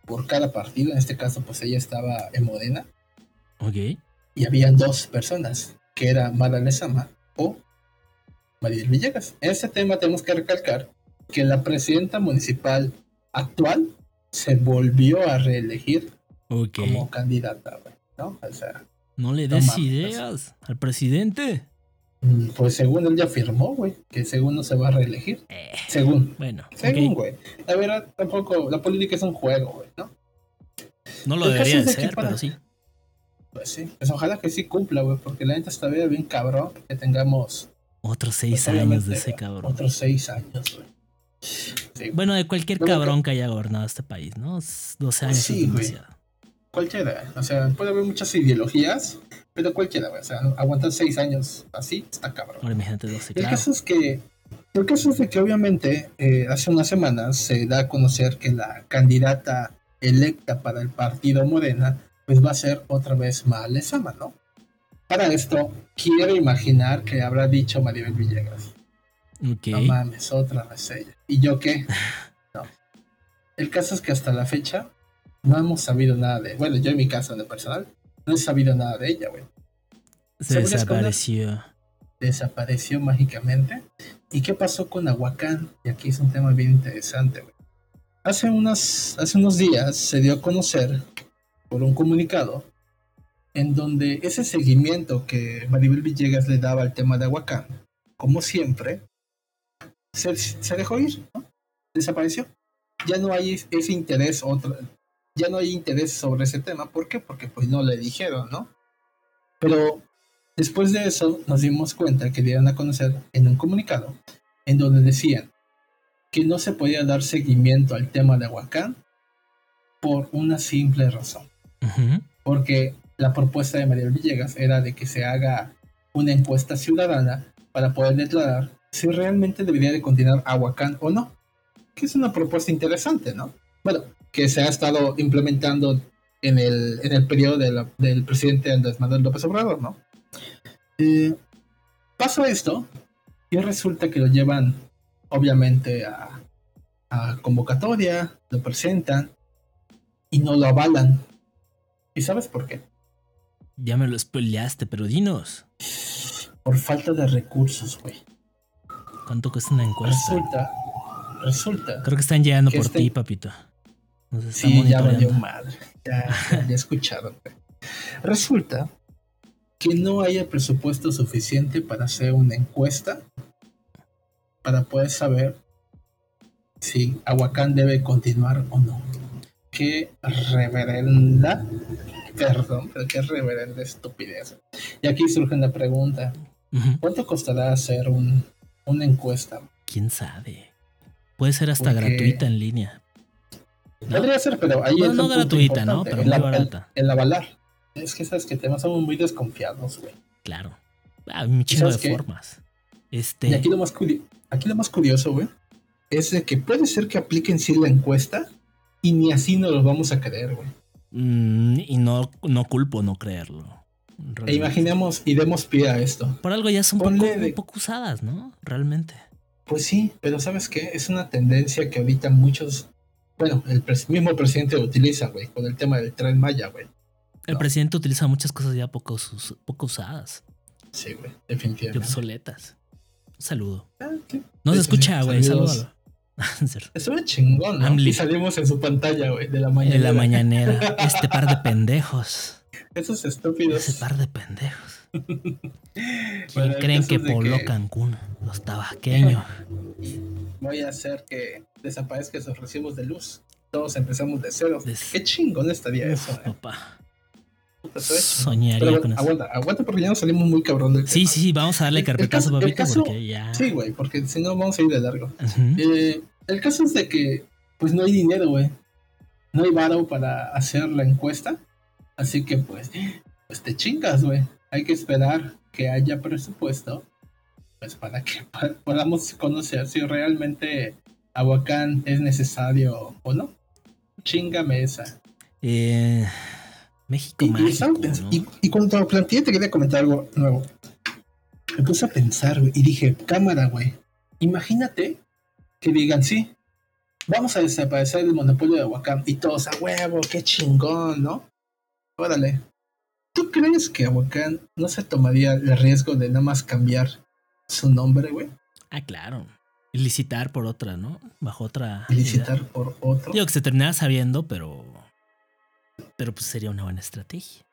por cada partido, en este caso pues ella estaba en Modena, Ok. y habían dos personas, que era Mara Lezama o Mariel Villegas. En este tema tenemos que recalcar que la presidenta municipal actual se volvió a reelegir Como candidata, güey, ¿no? O sea, No le des ideas al presidente. mm, pues según él ya afirmó, güey, que según no se va a reelegir. Eh, Según. bueno, Según, güey. La verdad, tampoco, la política es un juego, güey, ¿no? No lo debería de ser, para- pero sí. Pues sí, pues ojalá que sí cumpla, güey, porque la neta está bien, cabrón que tengamos Otros seis pues, años obviamente, de ese cabrón. otros seis años, güey. Sí, Bueno, de cualquier cabrón que haya gobernado este país, ¿no? Es 12 años Sí, güey. Cualquiera. O sea, puede haber muchas ideologías, pero cualquiera. O sea, aguantar seis años así está cabrón. Ahora imagínate 12, El claro. caso es que, el caso es de que obviamente eh, hace unas semanas se da a conocer que la candidata electa para el partido Morena, pues va a ser otra vez Malezama, ¿no? Para esto, quiero imaginar que habrá dicho Maribel Villegas. Ok. No mames, otra vez ella. ¿Y yo qué? No. El caso es que hasta la fecha no hemos sabido nada de. Bueno, yo en mi caso, en lo personal, no he sabido nada de ella, güey. Se ¿sabrías desapareció. Desapareció mágicamente. ¿Y qué pasó con Aguacán? Y aquí es un tema bien interesante, güey. Hace, unas, hace unos días se dio a conocer por un comunicado en donde ese seguimiento que Maribel Villegas le daba al tema de Aguacán, como siempre, se, se dejó ir, ¿no? Desapareció. Ya no hay ese interés, otra, ya no hay interés sobre ese tema. ¿Por qué? Porque pues no le dijeron, ¿no? Pero después de eso nos dimos cuenta que dieron a conocer en un comunicado en donde decían que no se podía dar seguimiento al tema de Aguacán por una simple razón. Ujú. Porque la propuesta de María Villegas era de que se haga una encuesta ciudadana para poder declarar si realmente debería de continuar Aguacán o no. Que es una propuesta interesante, ¿no? Bueno, que se ha estado implementando en el, en el periodo de la- del presidente Andrés Manuel López Obrador, ¿no? Eh, pasa esto y resulta que lo llevan, obviamente, a, a convocatoria, lo presentan y no lo avalan. ¿Y sabes por qué? Ya me lo spoileaste, pero dinos. Por falta de recursos, güey. ¿Cuánto cuesta una encuesta? Resulta, resulta. Creo que están llegando que por este- ti, papito. Nos Sí, ya valió madre. Ya, ya, escucharon. güey. Resulta que no haya presupuesto suficiente para hacer una encuesta para poder saber si Aguacán debe continuar o no. Qué reverenda, perdón, pero qué reverenda estupidez. Y aquí surge una pregunta. ¿Cuánto costará hacer un, una encuesta? ¿Quién sabe? Puede ser hasta Porque- gratuita en línea. ¿No? Podría ser, pero ahí No, entra no gratuita, ¿no? Pero el, muy el- barata. el avalar. Es que sabes que temas somos muy desconfiados, güey. Claro. Ah, Hay un chingo de formas. Este. Y aquí lo más curi- aquí lo más curioso, güey, es de que puede ser que apliquen sí la encuesta y ni así nos lo vamos a creer, güey. mm, y no, no culpo no creerlo. E imaginemos y demos pie a esto. Por algo ya son poco, de- un poco usadas, ¿no? Realmente. Pues sí, pero ¿sabes qué? Es una tendencia que ahorita muchos, bueno, el pres- mismo presidente utiliza, güey, con el tema del tren Maya, güey. El No. presidente utiliza muchas cosas ya poco, us- poco usadas Sí, güey, y definitivamente. obsoletas. Un saludo. Ah. No se escucha, güey. saludos. Salúdalo. Serio. Estuvo chingón, ¿no? Y salimos en su pantalla, güey, de la mañana. En la mañanera. Este par de pendejos. Esos estúpidos. Ese par de pendejos. ¿Quién Bueno, creen que de pobló que- Cancún? Los tabaqueños. Voy a hacer que desaparezcan esos recibos de luz. Todos empezamos de cero. Des- Qué chingón estaría Uf, eso, eh. papá. Soñaría Pero con eso. aguanta, aguanta porque ya nos salimos muy cabrón del Sí, tema. sí, sí, vamos a darle carpetazo, papito, porque ya. Sí, güey, porque si no vamos a ir de largo. Eh, el caso es de que, pues no hay dinero, güey. No hay varo para hacer la encuesta. Así que, pues, pues te chingas, güey. Hay que esperar que haya presupuesto, pues para que podamos conocer si realmente Aguacán es necesario o no. Chingame esa. Eh, México Y, y mágico, estaba pens- ¿no? y- y cuando planteé, te quería comentar algo nuevo. Me puse a pensar, güey, y dije, cámara, güey. Imagínate que digan, sí, vamos a desaparecer el monopolio de Aguacán. Y todos, a huevo, qué chingón, ¿no? Órale. ¿Tú crees que Aguacán no se tomaría el riesgo de nada más cambiar su nombre, güey? Ah, claro. Y licitar por otra, ¿no? Bajo otra. Y licitar por otro. Digo que se terminara sabiendo, pero. Pero pues sería una buena estrategia.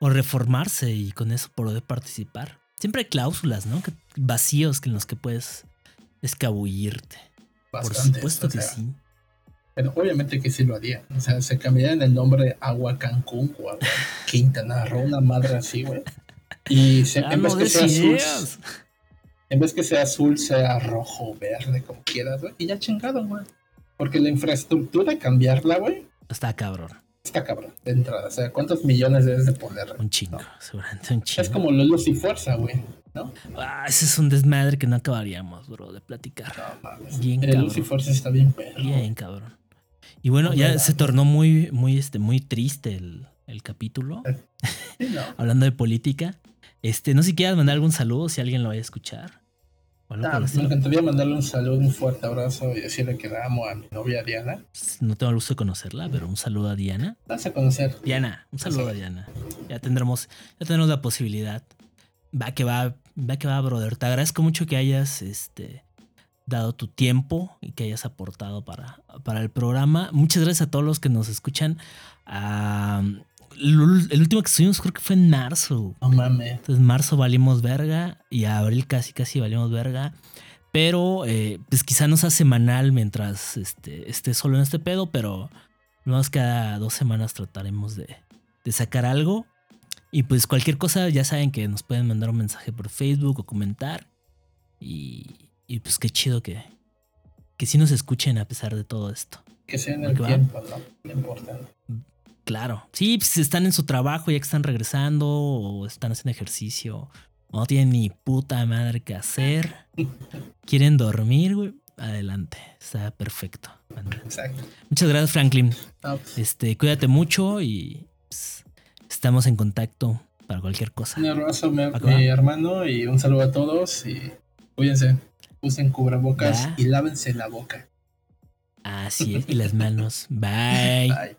O reformarse y con eso poder participar. Siempre hay cláusulas, ¿no? Que- vacíos en los que puedes escabullirte. Por supuesto o que sí. Pero obviamente que sí lo haría. O sea, se cambiarían el nombre Agua Cancún o Agua Quintana Roo, una madre así, güey. Y se- Ah, en, vez que sea ideas. En vez que sea azul, sea rojo, verde, como quieras, güey. Y ya chingado, güey. Porque la infraestructura, cambiarla, güey, Está cabrón. está cabrón, de entrada. O sea, ¿cuántos millones debes de poner? Un chingo. Seguramente un chingo. Es como la luz y fuerza, güey. ¿No? Ah, ese es un desmadre que no acabaríamos, bro, de platicar. No mames. Bien El luz y cabrón. fuerza está bien, pero. Bien, cabrón. Y bueno, ya se tornó muy, muy, este, muy triste el, el capítulo. Sí, no. Hablando de política. Este, no sé si quieras mandar algún saludo si alguien lo vaya a escuchar. O algo Ah, me encantaría mandarle un saludo, un fuerte abrazo y decirle que la amo a mi novia Diana. No tengo el gusto de conocerla, pero un saludo a Diana. Vas a conocer. Diana, un saludo a Diana. Ya tendremos, ya tenemos la posibilidad. Va que va, va que va, brother. Te agradezco mucho que hayas este, dado tu tiempo y que hayas aportado para, para el programa. Muchas gracias a todos los que nos escuchan. Ah, el, último que estuvimos creo que fue en marzo. No mames. Entonces, marzo valimos verga y abril casi casi valimos verga. Pero, eh, pues quizá no sea semanal mientras este, esté solo en este pedo, pero más cada dos semanas trataremos de, de sacar algo. Y pues cualquier cosa, ya saben que nos pueden mandar un mensaje por Facebook o comentar. Y, y pues qué chido que, que sí nos escuchen a pesar de todo esto. Que sea en ¿A el qué va? tiempo, ¿no? Lo importante. Claro. Sí, pues están en su trabajo, ya que están regresando o están haciendo ejercicio. No tienen ni puta madre que hacer. Quieren dormir, güey. Adelante. Está perfecto. Exacto. Muchas gracias, Franklin. Pues, Este, cuídate mucho y pues, estamos en contacto para cualquier cosa. Un abrazo, mi, ¿Va que mi hermano, y un saludo a todos. Y cuídense, usen cubrebocas Ya. y lávense la boca. Así es. Y las manos. Bye. Bye.